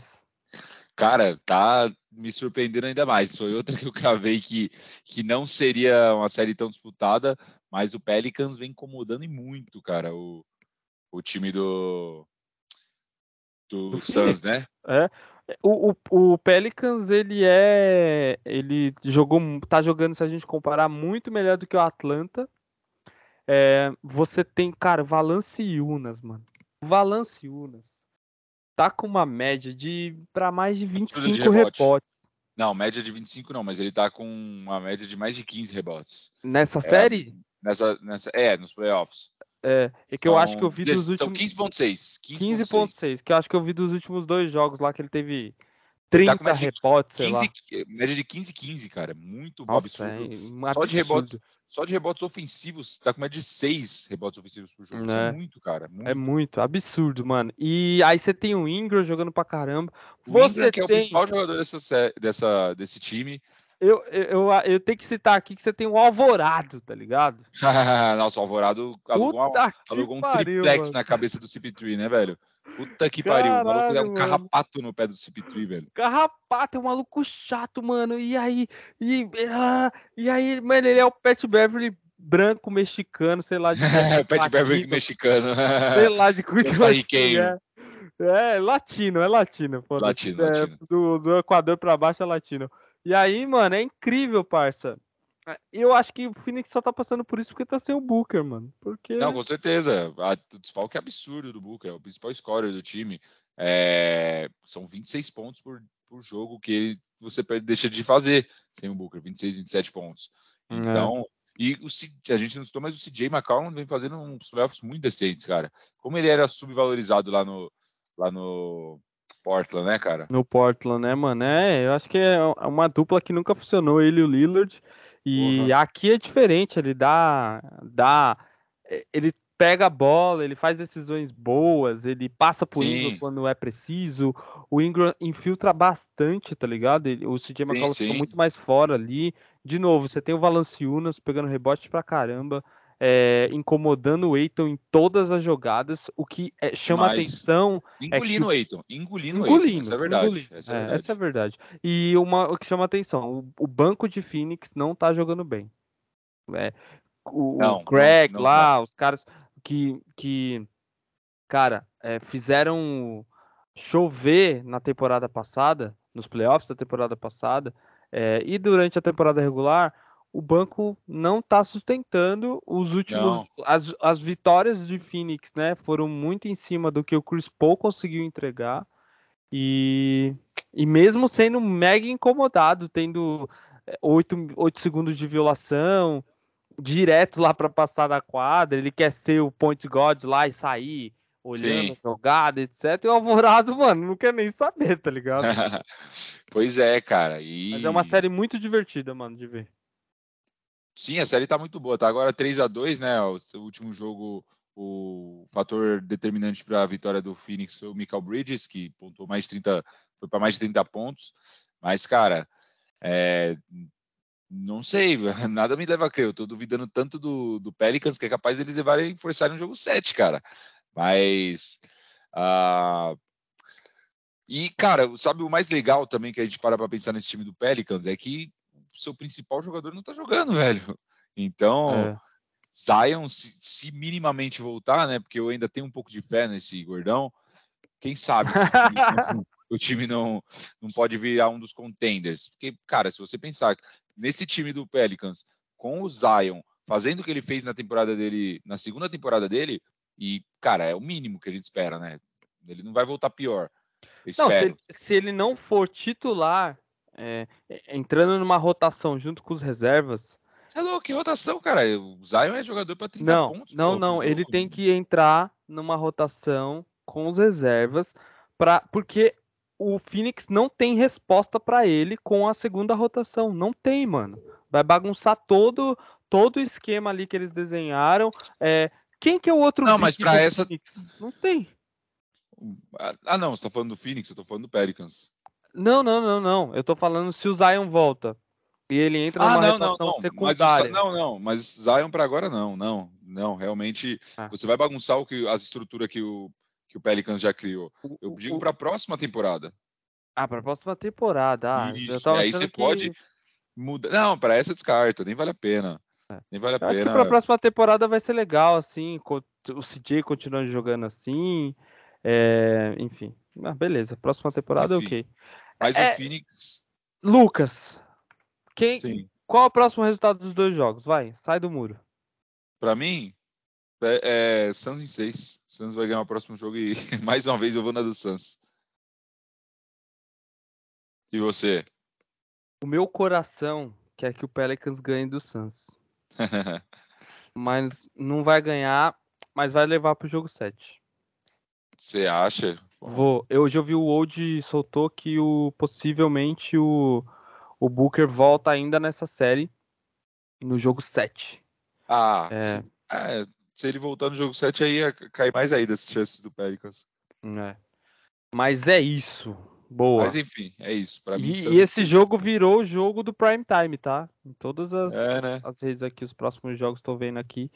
[SPEAKER 2] Cara, tá me surpreendendo ainda mais. Foi outra que eu cravei que, que não seria uma série tão disputada, mas o Pelicans vem incomodando muito, cara, o, o time do, do, do Suns, né?
[SPEAKER 1] É. O, o, o, Pelicans, ele é. Ele jogou. tá jogando, se a gente comparar, muito melhor do que o Atlanta. É, você tem, cara, Valanciunas, mano. Valanciunas tá com uma média de para mais de 25 de rebote. rebotes.
[SPEAKER 2] Não, média de 25 não, mas ele tá com uma média de mais de 15 rebotes.
[SPEAKER 1] Nessa é, série?
[SPEAKER 2] Nessa, nessa, é, nos playoffs.
[SPEAKER 1] É, é que eu acho que eu vi dos últimos.
[SPEAKER 2] São 15,6.
[SPEAKER 1] 15,6, 15 que eu acho que eu vi dos últimos dois jogos lá que ele teve 30 tá rebotes, 15,
[SPEAKER 2] Média de 15 15, cara. Muito Nossa, absurdo. É, só, de rebotes, só de rebotes ofensivos, tá com média de 6 rebotes ofensivos por jogo. É. é muito, cara.
[SPEAKER 1] Muito. É muito, absurdo, mano. E aí você tem o Ingram jogando pra caramba. O você Ingram,
[SPEAKER 2] que é o principal jogador dessa, dessa, desse time.
[SPEAKER 1] Eu, eu, eu, tenho que citar aqui que você tem um Alvorado, tá ligado? [laughs]
[SPEAKER 2] Nossa, o Alvorado alugou, alugou um triplex mano. na cabeça do CP3, né, velho? Puta que pariu. o maluco é um carrapato no pé do CP3, velho.
[SPEAKER 1] Carrapato, é um maluco chato, mano. E aí, e, ah, e aí, mano, ele é o Pet Beverly branco mexicano, sei lá de. [laughs]
[SPEAKER 2] É, Pet Beverly mexicano.
[SPEAKER 1] sei lá de [laughs] cultura. É. é, latino, é latino.
[SPEAKER 2] Latino,
[SPEAKER 1] é,
[SPEAKER 2] latino.
[SPEAKER 1] Do, do Equador pra baixo é latino. E aí, mano, é incrível, parça. É, eu acho que o Phoenix só tá passando por isso porque tá sem o Booker, mano. Porque...
[SPEAKER 2] Não, com certeza. O desfalque é absurdo do Booker, é o principal scorer do time. É... São 26 pontos por, por jogo que você deixa de fazer sem o Booker, 26, 27 pontos. É. Então, é. e o, a gente não citou, mas o CJ McCollum vem fazendo uns playoffs muito decentes, cara. Como ele era subvalorizado lá no, lá no Portland, né, cara?
[SPEAKER 1] No Portland, né, mano? É, eu acho que é uma dupla que nunca funcionou, ele e o Lillard. E uhum. aqui é diferente, ele dá, dá, ele pega a bola, ele faz decisões boas, ele passa por Ingram quando é preciso. O Ingram infiltra bastante, tá ligado? Ele, o CJ McCollum fica muito mais fora ali. De novo, você tem o Valanciunas pegando rebote pra caramba é, incomodando o Eiton em todas as jogadas, o que é, chama Mas, atenção.
[SPEAKER 2] Engolindo
[SPEAKER 1] é
[SPEAKER 2] o Eiton, engolindo, engolindo o Eiton. Essa é verdade. Engolindo. Essa, é, é verdade.
[SPEAKER 1] essa é verdade. E uma, o que chama atenção: o, o banco de Phoenix não tá jogando bem. É, o, não, o Greg não, não, lá, os caras que, que cara, é, fizeram chover na temporada passada, nos playoffs da temporada passada, é, e durante a temporada regular, o banco não está sustentando os últimos. As, as vitórias de Phoenix, né? Foram muito em cima do que o Chris Paul conseguiu entregar. E, e mesmo sendo mega incomodado, tendo 8, eh, 8 segundos de violação, direto lá para passar da quadra, ele quer ser o point god lá e sair olhando Sim. a jogada, etc. E o Alvorado, mano, não quer nem saber, tá ligado? [laughs]
[SPEAKER 2] pois é, cara. E...
[SPEAKER 1] Mas é uma série muito divertida, mano, de ver.
[SPEAKER 2] Sim, a série tá muito boa. Tá agora 3 a 2 né? O último jogo, o fator determinante para a vitória do Phoenix foi o Michael Bridges, que pontuou mais de 30, foi para mais de 30 pontos. Mas, cara, é, não sei, [laughs] nada me leva a crer. Eu tô duvidando tanto do, do Pelicans que é capaz deles levarem forçarem um jogo 7, cara. Mas. Uh... E, cara, sabe o mais legal também que a gente para para pensar nesse time do Pelicans é que seu principal jogador não tá jogando, [laughs] velho. Então, é. Zion, se, se, minimamente voltar, né? Porque eu ainda tenho um pouco de fé nesse gordão. Quem sabe o time, não, [laughs] o time não, não pode virar um dos contenders. Porque, cara, se você pensar nesse time do Pelicans, com o Zion, fazendo o que ele fez na temporada dele, na segunda temporada dele, e, cara, é o mínimo que a gente espera, né? Ele não vai voltar pior.
[SPEAKER 1] Não, se ele, se ele, não for titular é, é, entrando numa rotação junto com os reservas.
[SPEAKER 2] Você é louco, que rotação, cara? O Zion é jogador para 30
[SPEAKER 1] não,
[SPEAKER 2] pontos.
[SPEAKER 1] Não, não, ele tem que entrar numa rotação com os reservas, pra, porque o Phoenix não tem resposta para ele com a segunda rotação. Não tem, mano. Vai bagunçar todo todo o esquema ali que eles desenharam. É, quem que é o outro?
[SPEAKER 2] Não, mas para essa. Phoenix?
[SPEAKER 1] Não tem.
[SPEAKER 2] Ah, não, você tá falando do Phoenix, eu tô falando do Pelicans.
[SPEAKER 1] Não, não, não, não. Eu tô falando se o Zion volta. E ele entra ah, numa não, não, não. secundária.
[SPEAKER 2] Mas, não, não, mas Zion para agora não, não, não. Realmente, ah. você vai bagunçar o que, a estrutura que o, que o Pelicans já criou. Eu digo para a próxima temporada.
[SPEAKER 1] Ah, para a próxima temporada. Ah,
[SPEAKER 2] Isso, aí você que... pode mudar. Não, para essa descarta, nem vale a pena. É. Nem vale a eu pena. Acho que
[SPEAKER 1] para a próxima temporada vai ser legal, assim, o CJ continuando jogando assim. É... Enfim. Ah, beleza, próxima temporada, enfim. ok.
[SPEAKER 2] Mas é, o Phoenix.
[SPEAKER 1] Lucas, quem, Sim. qual é o próximo resultado dos dois jogos? Vai, sai do muro.
[SPEAKER 2] Para mim, é, é Suns em 6. Suns vai ganhar o próximo jogo e [laughs] mais uma vez eu vou na do Suns. E você?
[SPEAKER 1] O meu coração quer que o Pelicans ganhe do Suns. [laughs] mas não vai ganhar, mas vai levar pro jogo 7.
[SPEAKER 2] Você acha?
[SPEAKER 1] Vou. Eu hoje eu vi o Old soltou que o possivelmente o, o Booker volta ainda nessa série no jogo 7.
[SPEAKER 2] Ah, é... Se, é, se ele voltar no jogo 7 aí ia cair mais aí das chances do Pelicans.
[SPEAKER 1] É. Mas é isso. Boa.
[SPEAKER 2] Mas enfim, é isso. Pra mim,
[SPEAKER 1] e, e esse jogo virou o jogo do prime time, tá? Em todas as, é, né? as redes aqui, os próximos jogos estou vendo aqui.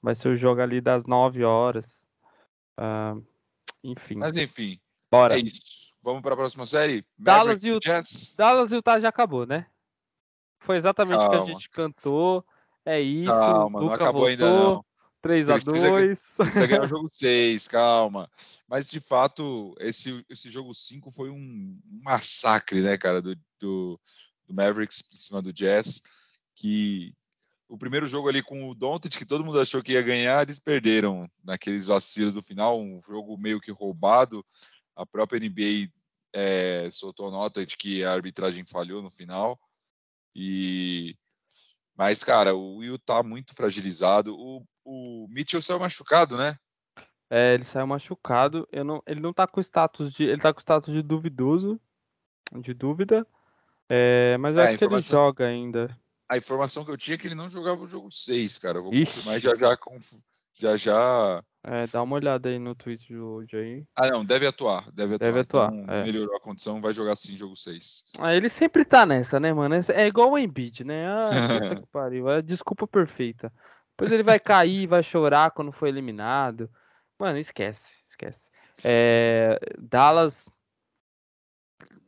[SPEAKER 1] Vai ser o jogo ali das 9 horas. Uh, enfim.
[SPEAKER 2] Mas enfim.
[SPEAKER 1] Bora.
[SPEAKER 2] É isso. Vamos para a próxima série?
[SPEAKER 1] Dallas e, o... Dallas e Utah já acabou, né? Foi exatamente o que a gente cantou. É isso.
[SPEAKER 2] Calma, não acabou voltou. ainda não.
[SPEAKER 1] 3 a 2
[SPEAKER 2] Precisa ganhar o [laughs] jogo 6, calma. Mas de fato, esse, esse jogo 5 foi um massacre, né, cara, do, do, do Mavericks em cima do Jazz. Que o primeiro jogo ali com o Doncic, que todo mundo achou que ia ganhar, eles perderam naqueles vacilos do final, um jogo meio que roubado. A própria NBA é, soltou nota de que a arbitragem falhou no final. E mas, cara, o Will tá muito fragilizado. O, o Mitchell saiu machucado, né?
[SPEAKER 1] É, ele saiu machucado. Eu não, ele não tá com status de. Ele tá com status de duvidoso. De dúvida. É, mas eu é, acho que ele joga ainda
[SPEAKER 2] a informação que eu tinha é que ele não jogava o jogo 6, cara. Eu vou Ixi. confirmar já já, já já.
[SPEAKER 1] É, dá uma olhada aí no tweet de hoje aí.
[SPEAKER 2] Ah, não, deve atuar. Deve atuar.
[SPEAKER 1] Deve atuar. Então,
[SPEAKER 2] é. Melhorou a condição, vai jogar sim jogo 6.
[SPEAKER 1] Ah, ele sempre tá nessa, né, mano? É igual o Embiid, né? Ah, [laughs] puta que pariu. É desculpa perfeita. Depois ele vai cair, vai chorar quando for eliminado. Mano, esquece, esquece. É, Dallas,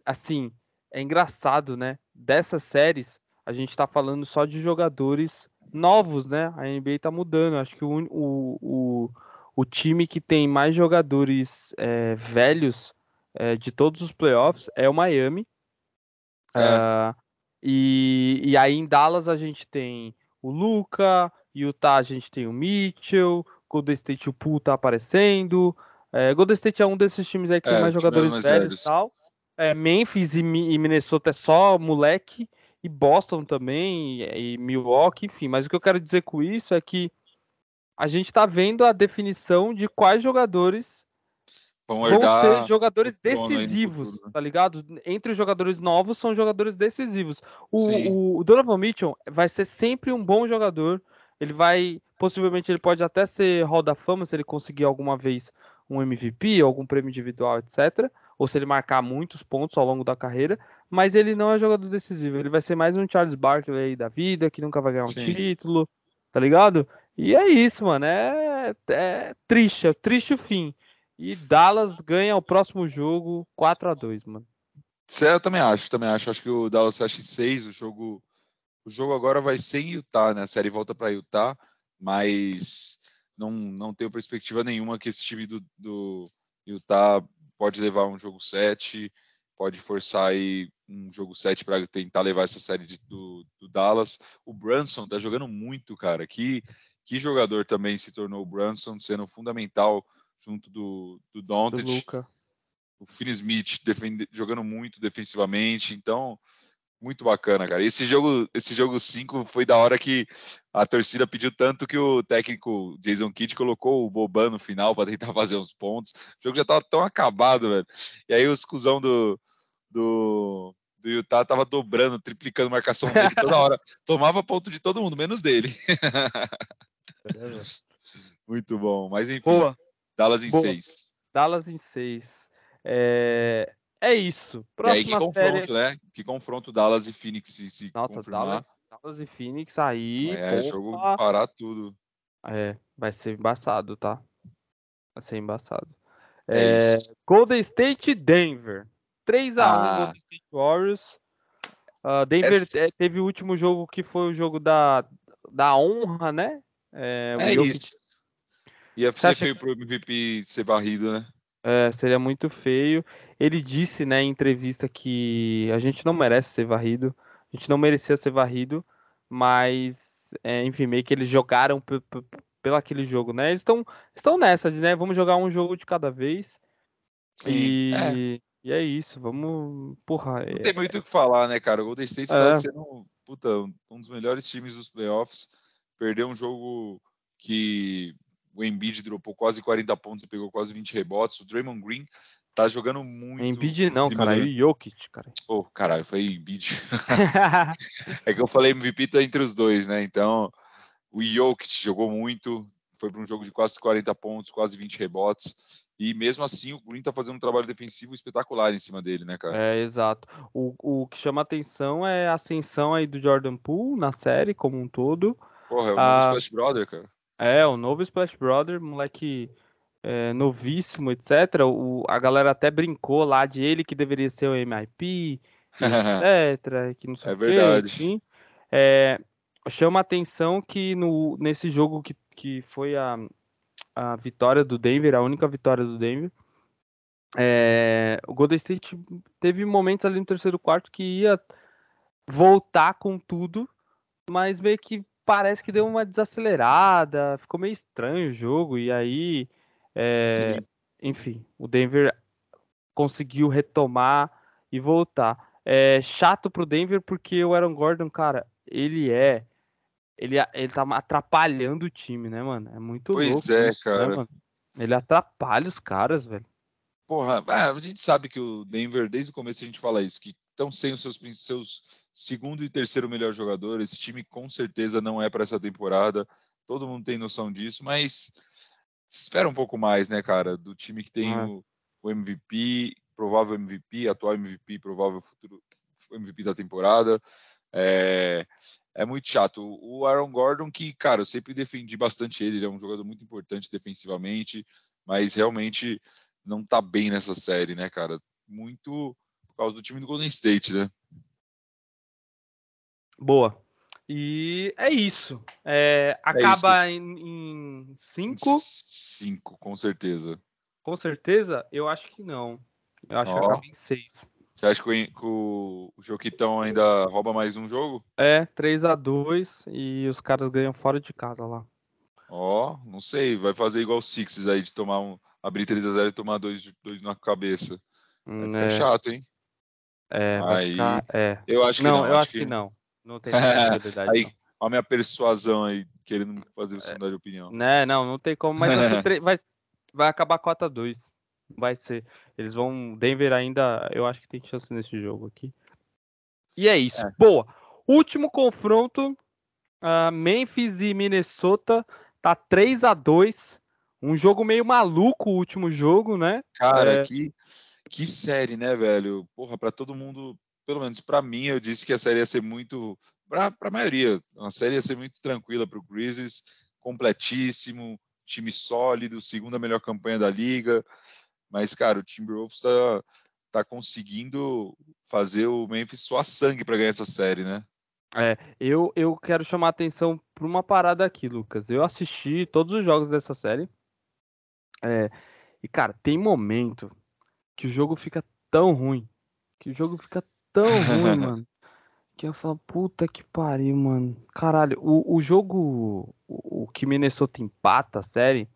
[SPEAKER 1] assim, é engraçado, né? Dessas séries, a gente está falando só de jogadores novos, né? A NBA está mudando. Acho que o, o, o, time que tem mais jogadores é, velhos é, de todos os playoffs é o Miami. É. Uh, E, e aí em Dallas a gente tem o Luca, Utah a gente tem o Mitchell, Golden State o Poole tá aparecendo. É, Golden State é um desses times aí que é, tem mais jogadores mais velhos e tal. É, Memphis e, e, Minnesota é só moleque. E Boston também, e, Milwaukee, enfim. Mas o que eu quero dizer com isso é que a gente tá vendo a definição de quais jogadores vão, vão ser jogadores decisivos, né? tá ligado? Entre os jogadores novos são jogadores decisivos. O, o, Donovan Mitchell vai ser sempre um bom jogador. Ele vai, possivelmente, ele pode até ser Hall da Fama se ele conseguir alguma vez um MVP, algum prêmio individual, etc. Ou se ele marcar muitos pontos ao longo da carreira. Mas ele não é jogador decisivo. Ele vai ser mais um Charles Barkley da vida, que nunca vai ganhar um Sim. título, tá ligado? E é isso, mano. É, é triste, é triste o fim. E Dallas ganha o próximo jogo 4 a 2 mano.
[SPEAKER 2] Certo, eu também acho, também acho. Acho que o Dallas fecha em 6, o jogo o jogo agora vai ser em Utah, né? A série volta para Utah, mas não, não tenho perspectiva nenhuma que esse time do, do Utah pode levar um jogo 7, pode forçar aí um jogo 7 para tentar levar essa série de, do, do, Dallas. O Brunson tá jogando muito, cara. Que, que jogador também se tornou o Brunson, sendo fundamental junto do, do Doncic. O Finney Smith defende, jogando muito defensivamente, então muito bacana, cara. Esse jogo, esse jogo 5 foi da hora que a torcida pediu tanto que o técnico Jason Kidd colocou o Boban no final para tentar [laughs] fazer uns pontos. O jogo já tava tão acabado, velho. E aí os cuzão do, do, do Utah tava dobrando, triplicando a marcação dele toda hora. [laughs] Tomava ponto de todo mundo, menos dele. [laughs] Muito bom. Mas enfim. Boa. Dallas em 6.
[SPEAKER 1] Dallas em 6. É... é isso.
[SPEAKER 2] Próxima e aí que confronto, série... né? Que confronto Dallas e Phoenix se, se
[SPEAKER 1] Nossa, confirmar. Dallas, Dallas e Phoenix aí.
[SPEAKER 2] É, porra... jogo de parar tudo.
[SPEAKER 1] É, vai ser embaçado, tá? Vai ser embaçado. É, é Golden State e Denver. 3x1 ah. Golden State Warriors. Uh, Denver é... teve o último jogo que foi o jogo da, da honra, né?
[SPEAKER 2] É, é isso. Ia ser feio que... pro MVP ser barrido, né?
[SPEAKER 1] É, seria muito feio. Ele disse, né, em entrevista que a gente não merece ser varrido, a gente não merecia ser varrido, mas, é, enfim, meio que eles jogaram pelo aquele jogo, né? Eles estão estão nessa, né? Vamos jogar um jogo de cada vez. Sim, e, é. E é isso, vamos. Porra.
[SPEAKER 2] Não é... tem muito o que falar, né, cara? O Golden State está é. sendo puta, um dos melhores times dos playoffs. Perdeu um jogo que o Embiid dropou quase 40 pontos e pegou quase 20 rebotes. O Draymond Green tá jogando muito.
[SPEAKER 1] Embiid não, cara, é o Jokic, cara.
[SPEAKER 2] Oh, caralho, foi Embiid. [laughs] é que eu falei MVP tá entre os dois, né? Então, o Jokic jogou muito, foi para um jogo de quase 40 pontos, quase 20 rebotes. E mesmo assim, o Green tá fazendo um trabalho defensivo espetacular em cima dele, né, cara?
[SPEAKER 1] É, exato. O, o que chama atenção é a ascensão aí do Jordan Poole na série como um todo.
[SPEAKER 2] Porra, é o ah, Splash Brother, cara.
[SPEAKER 1] É, o novo Splash Brother, moleque é, novíssimo, etc. O, a galera até brincou lá de ele que deveria ser o MIP, [laughs] etc. Que não sei
[SPEAKER 2] é verdade.
[SPEAKER 1] Quê, é, chama atenção que no, nesse jogo que, que foi a, a vitória do Denver, a única vitória do Denver, é, o Golden State teve momentos ali no terceiro quarto que ia voltar com tudo, mas meio que parece que deu uma desacelerada, ficou meio estranho o jogo, e aí, é, enfim, o Denver conseguiu retomar e voltar. É chato pro Denver porque o Aaron Gordon, cara, ele é. Ele, ele tá atrapalhando o time, né, mano? É muito
[SPEAKER 2] pois
[SPEAKER 1] louco.
[SPEAKER 2] Pois é, isso, né, cara. Né,
[SPEAKER 1] ele atrapalha os caras, velho.
[SPEAKER 2] Porra, é, a gente sabe que o Denver, desde o começo a gente fala isso, que estão sem os seus, seus segundo e terceiro melhor jogador. Esse time com certeza não é para essa temporada. Todo mundo tem noção disso, mas se espera um pouco mais, né, cara, do time que tem o, o, MVP, provável MVP, atual MVP, provável futuro MVP da temporada. É, é muito chato. O Aaron Gordon, que, cara, eu sempre defendi bastante ele, ele é um jogador muito importante defensivamente, mas realmente não tá bem nessa série, né, cara? Muito por causa do time do Golden State, né?
[SPEAKER 1] Boa. E é isso. É, acaba é isso. Em, em cinco?
[SPEAKER 2] Cinco, com certeza.
[SPEAKER 1] Com certeza? Eu acho que não. Eu acho oh. que acaba em seis.
[SPEAKER 2] Você acha que o, o Joquitão ainda rouba mais um jogo?
[SPEAKER 1] É, 3 a 2 e os caras ganham fora de casa lá.
[SPEAKER 2] Ó, oh, não sei, vai fazer igual o Sixes aí de tomar um. abrir 3 a 0 e tomar dois, dois na cabeça. Vai ficar é. chato, hein?
[SPEAKER 1] É, aí, ficar, é.
[SPEAKER 2] Eu acho que
[SPEAKER 1] não.
[SPEAKER 2] não
[SPEAKER 1] eu acho, acho que... que... não. Não tem [laughs] possibilidade.
[SPEAKER 2] aí, a minha persuasão aí, querendo fazer você mudar de opinião.
[SPEAKER 1] Né, não, não tem como, mas vai, [laughs] vai acabar cota 2. Vai ser. Eles vão. Denver ainda, eu acho que tem chance nesse jogo aqui. E é isso. É. Boa. Último confronto. Uh, Memphis e Minnesota. Tá 3 a 2 Um jogo meio maluco o último jogo, né?
[SPEAKER 2] Cara, é... que, que série, né, velho? Porra, pra todo mundo. Pelo menos para mim, eu disse que a série ia ser muito. Pra, pra maioria, a série ia ser muito tranquila pro Grizzlies. Completíssimo, time sólido, segunda melhor campanha da liga. Mas, cara, o Timberwolves está tá conseguindo fazer o Memphis suar sangue para ganhar essa série, né?
[SPEAKER 1] É, eu, eu quero chamar a atenção para uma parada aqui, Lucas. Eu assisti todos os jogos dessa série. É, e, cara, tem momento que o jogo fica tão ruim. Que o jogo fica tão [laughs] ruim, mano. Que eu falo, puta que pariu, mano. Caralho, o, o jogo. O, o que Minnesota empata a série.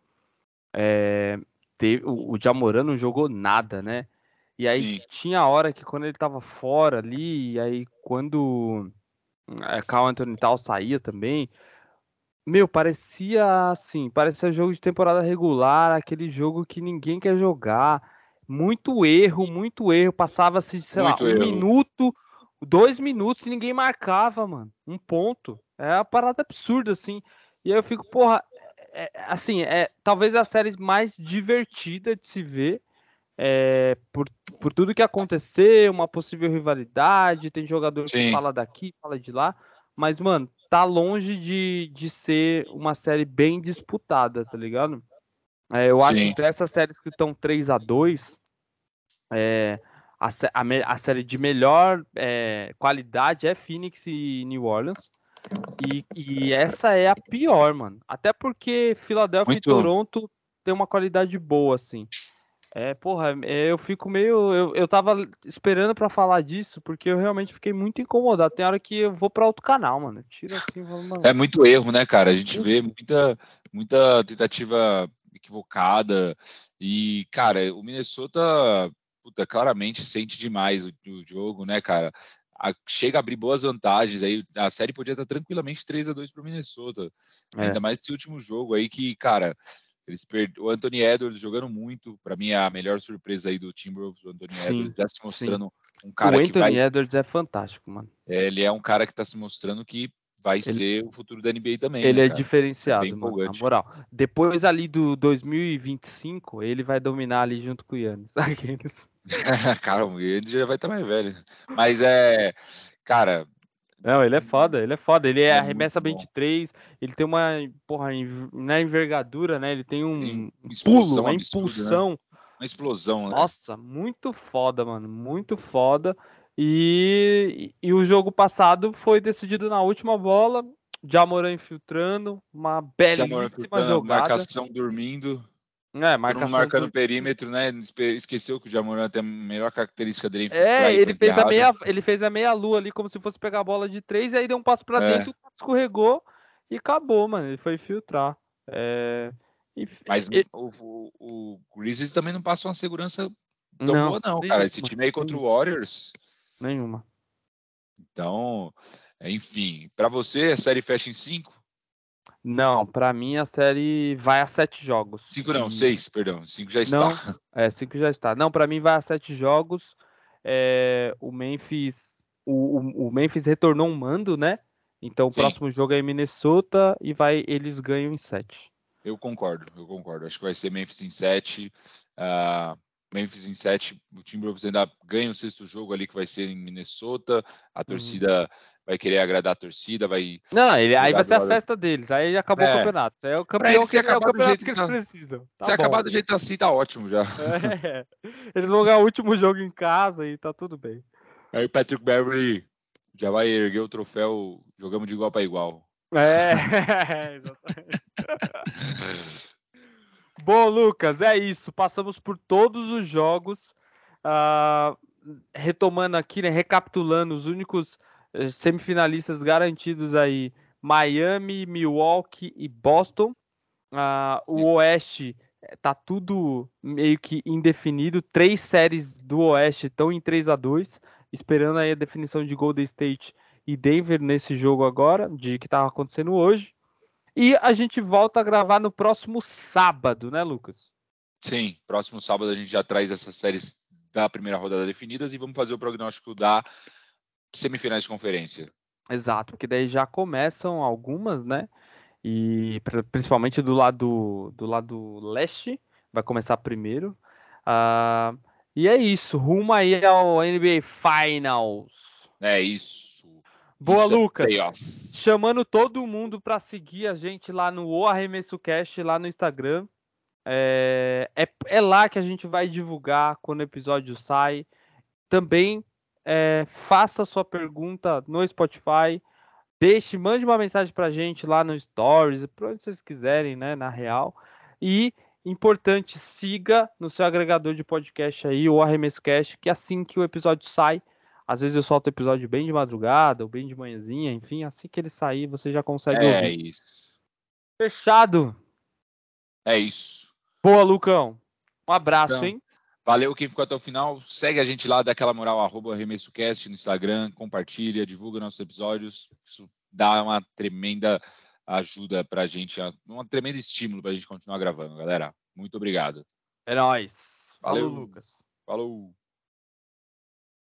[SPEAKER 1] É, teve, o, o Jamoran não jogou nada, né? E aí Sim. tinha hora que quando ele tava fora ali, e aí quando é, Carl Anthony Tal saía também, meu, parecia assim, parecia jogo de temporada regular, aquele jogo que ninguém quer jogar. Muito erro, muito erro. Passava-se, sei muito lá, um erro. minuto, dois minutos e ninguém marcava, mano. Um ponto. É uma parada absurda, assim. E aí eu fico, porra, é, assim, é talvez a série mais divertida de se ver. É, por, por tudo que aconteceu, uma possível rivalidade, tem jogador Sim. que fala daqui, fala de lá, mas, mano, tá longe de, de ser uma série bem disputada, tá ligado? É, eu Sim. acho que entre essas séries que estão 3 a 2 é, a, a, a série de melhor é, qualidade é Phoenix e New Orleans. E, e, essa é a pior, mano. Até porque Filadélfia Muito. e Toronto tem uma qualidade boa, assim. É, porra, é, eu fico meio. Eu, eu tava esperando para falar disso, porque eu realmente fiquei muito incomodado. Tem hora que eu vou para outro canal, mano. Tira assim, mano.
[SPEAKER 2] É muito erro, né, cara? A gente vê muita, muita tentativa equivocada. E, cara, o Minnesota puta, claramente sente demais o, o jogo, né, cara? A, chega a abrir boas vantagens. Aí a série podia estar tranquilamente 3 a 2 para o Minnesota. É. Ainda mais esse último jogo aí que, cara, eles perd... o Anthony Edwards jogando muito. Para mim é a melhor surpresa aí do Timberwolves, o Anthony sim, Edwards já se mostrando sim. um cara
[SPEAKER 1] o Anthony
[SPEAKER 2] que vai...
[SPEAKER 1] Edwards é fantástico, mano.
[SPEAKER 2] É, ele é um cara que está se mostrando que vai ele, ser o futuro da NBA também.
[SPEAKER 1] Ele né, é diferenciado, é mano, na moral. Depois ali do 2025, ele vai dominar ali junto com o Yannis. [laughs] [laughs]
[SPEAKER 2] cara, ele já vai estar mais velho. Mas é, cara.
[SPEAKER 1] Não, ele é foda, ele é foda. Ele é, é arremessa 23, ele tem uma, porra, na envergadura, né? Ele tem um pulo, uma impulsão. Né?
[SPEAKER 2] Uma explosão,
[SPEAKER 1] né? Nossa, muito foda, mano. Muito foda. E, e o jogo passado foi decidido na última bola. Jamoran infiltrando, uma belíssima jogada.
[SPEAKER 2] Marcação dormindo.
[SPEAKER 1] É, marcação
[SPEAKER 2] marcando o perímetro, né? Esqueceu que o Jamoran tem a melhor característica dele.
[SPEAKER 1] É, ele fez, a meia, ele fez a meia lua ali, como se fosse pegar a bola de três, e aí deu um passo para é. dentro, escorregou e acabou, mano. Ele foi filtrar. É...
[SPEAKER 2] E, Mas e... o, o, o Grizzlies também não passa uma segurança tão não, boa, não, cara. Esse time aí contra o Warriors
[SPEAKER 1] Nenhuma.
[SPEAKER 2] Então, enfim, para você a série fecha em cinco?
[SPEAKER 1] Não, para mim a série vai a sete jogos.
[SPEAKER 2] Cinco não, e... seis, perdão. Cinco já está.
[SPEAKER 1] Não, [laughs] é, cinco já está. Não, para mim vai a sete jogos. É, o Memphis, o, o, o, Memphis retornou um mando, né? Então Sim. o próximo jogo é em Minnesota e vai, eles ganham em sete.
[SPEAKER 2] Eu concordo, eu concordo. Acho que vai ser Memphis em sete. Uh, Memphis em 7, o Timberwolves ainda ganha o sexto jogo ali que vai ser em Minnesota. A uhum. torcida uhum. Vai querer agradar a torcida, vai.
[SPEAKER 1] Não, ele, aí vai ser a festa deles, aí acabou é. o campeonato. Aí é o campeão
[SPEAKER 2] que, é o
[SPEAKER 1] campeonato
[SPEAKER 2] que eles tá... precisam. Tá se bom. acabar do jeito assim, tá ótimo já. [laughs] É.
[SPEAKER 1] Eles vão ganhar o último jogo em casa e tá tudo bem.
[SPEAKER 2] Aí o Patrick Beverly já vai erguer o troféu, jogamos de igual para igual.
[SPEAKER 1] É, [laughs] exatamente. Bom, Lucas, é isso. Passamos por todos os jogos. Uh, retomando aqui, né, recapitulando os únicos semifinalistas garantidos aí, Miami, Milwaukee e Boston. Uh, o Oeste eh, tá tudo meio que indefinido. Três séries do Oeste estão em 3 a 2 esperando aí a definição de Golden State e Denver nesse jogo agora, de que estava acontecendo hoje. E a gente volta a gravar no próximo sábado, né, Lucas?
[SPEAKER 2] Sim, próximo sábado a gente já traz essas séries da primeira rodada definidas e vamos fazer o prognóstico da semifinais de conferência.
[SPEAKER 1] Exato, porque daí já começam algumas, né? E principalmente do lado do lado leste, vai começar primeiro. Uh, e é isso, rumo aí ao NBA Finals.
[SPEAKER 2] É isso.
[SPEAKER 1] Boa, isso é Lucas. É Chamando todo mundo para seguir a gente lá no O Arremesso Cast, lá no Instagram. É, é, é, lá que a gente vai divulgar quando o episódio sai. Também é, faça sua pergunta no Spotify. Deixe, mande uma mensagem para a gente lá no Stories, para onde vocês quiserem, né? Na real. E Importante, siga no seu agregador de podcast aí, o Arremesso Cast, que assim que o episódio sai, às vezes eu solto o episódio bem de madrugada ou bem de manhãzinha, enfim, assim que ele sair, você já consegue
[SPEAKER 2] é ouvir. Isso.
[SPEAKER 1] Fechado.
[SPEAKER 2] É isso.
[SPEAKER 1] Boa, Lucão. Um abraço, então, hein?
[SPEAKER 2] Valeu quem ficou até o final. Segue a gente lá, dá aquela moral, arroba ArremessoCast no Instagram, compartilha, divulga nossos episódios. Isso dá uma tremenda ajuda para a gente, um tremendo estímulo para a gente continuar gravando, galera. Muito obrigado.
[SPEAKER 1] É nóis. Valeu, Falou, Lucas.
[SPEAKER 2] Falou.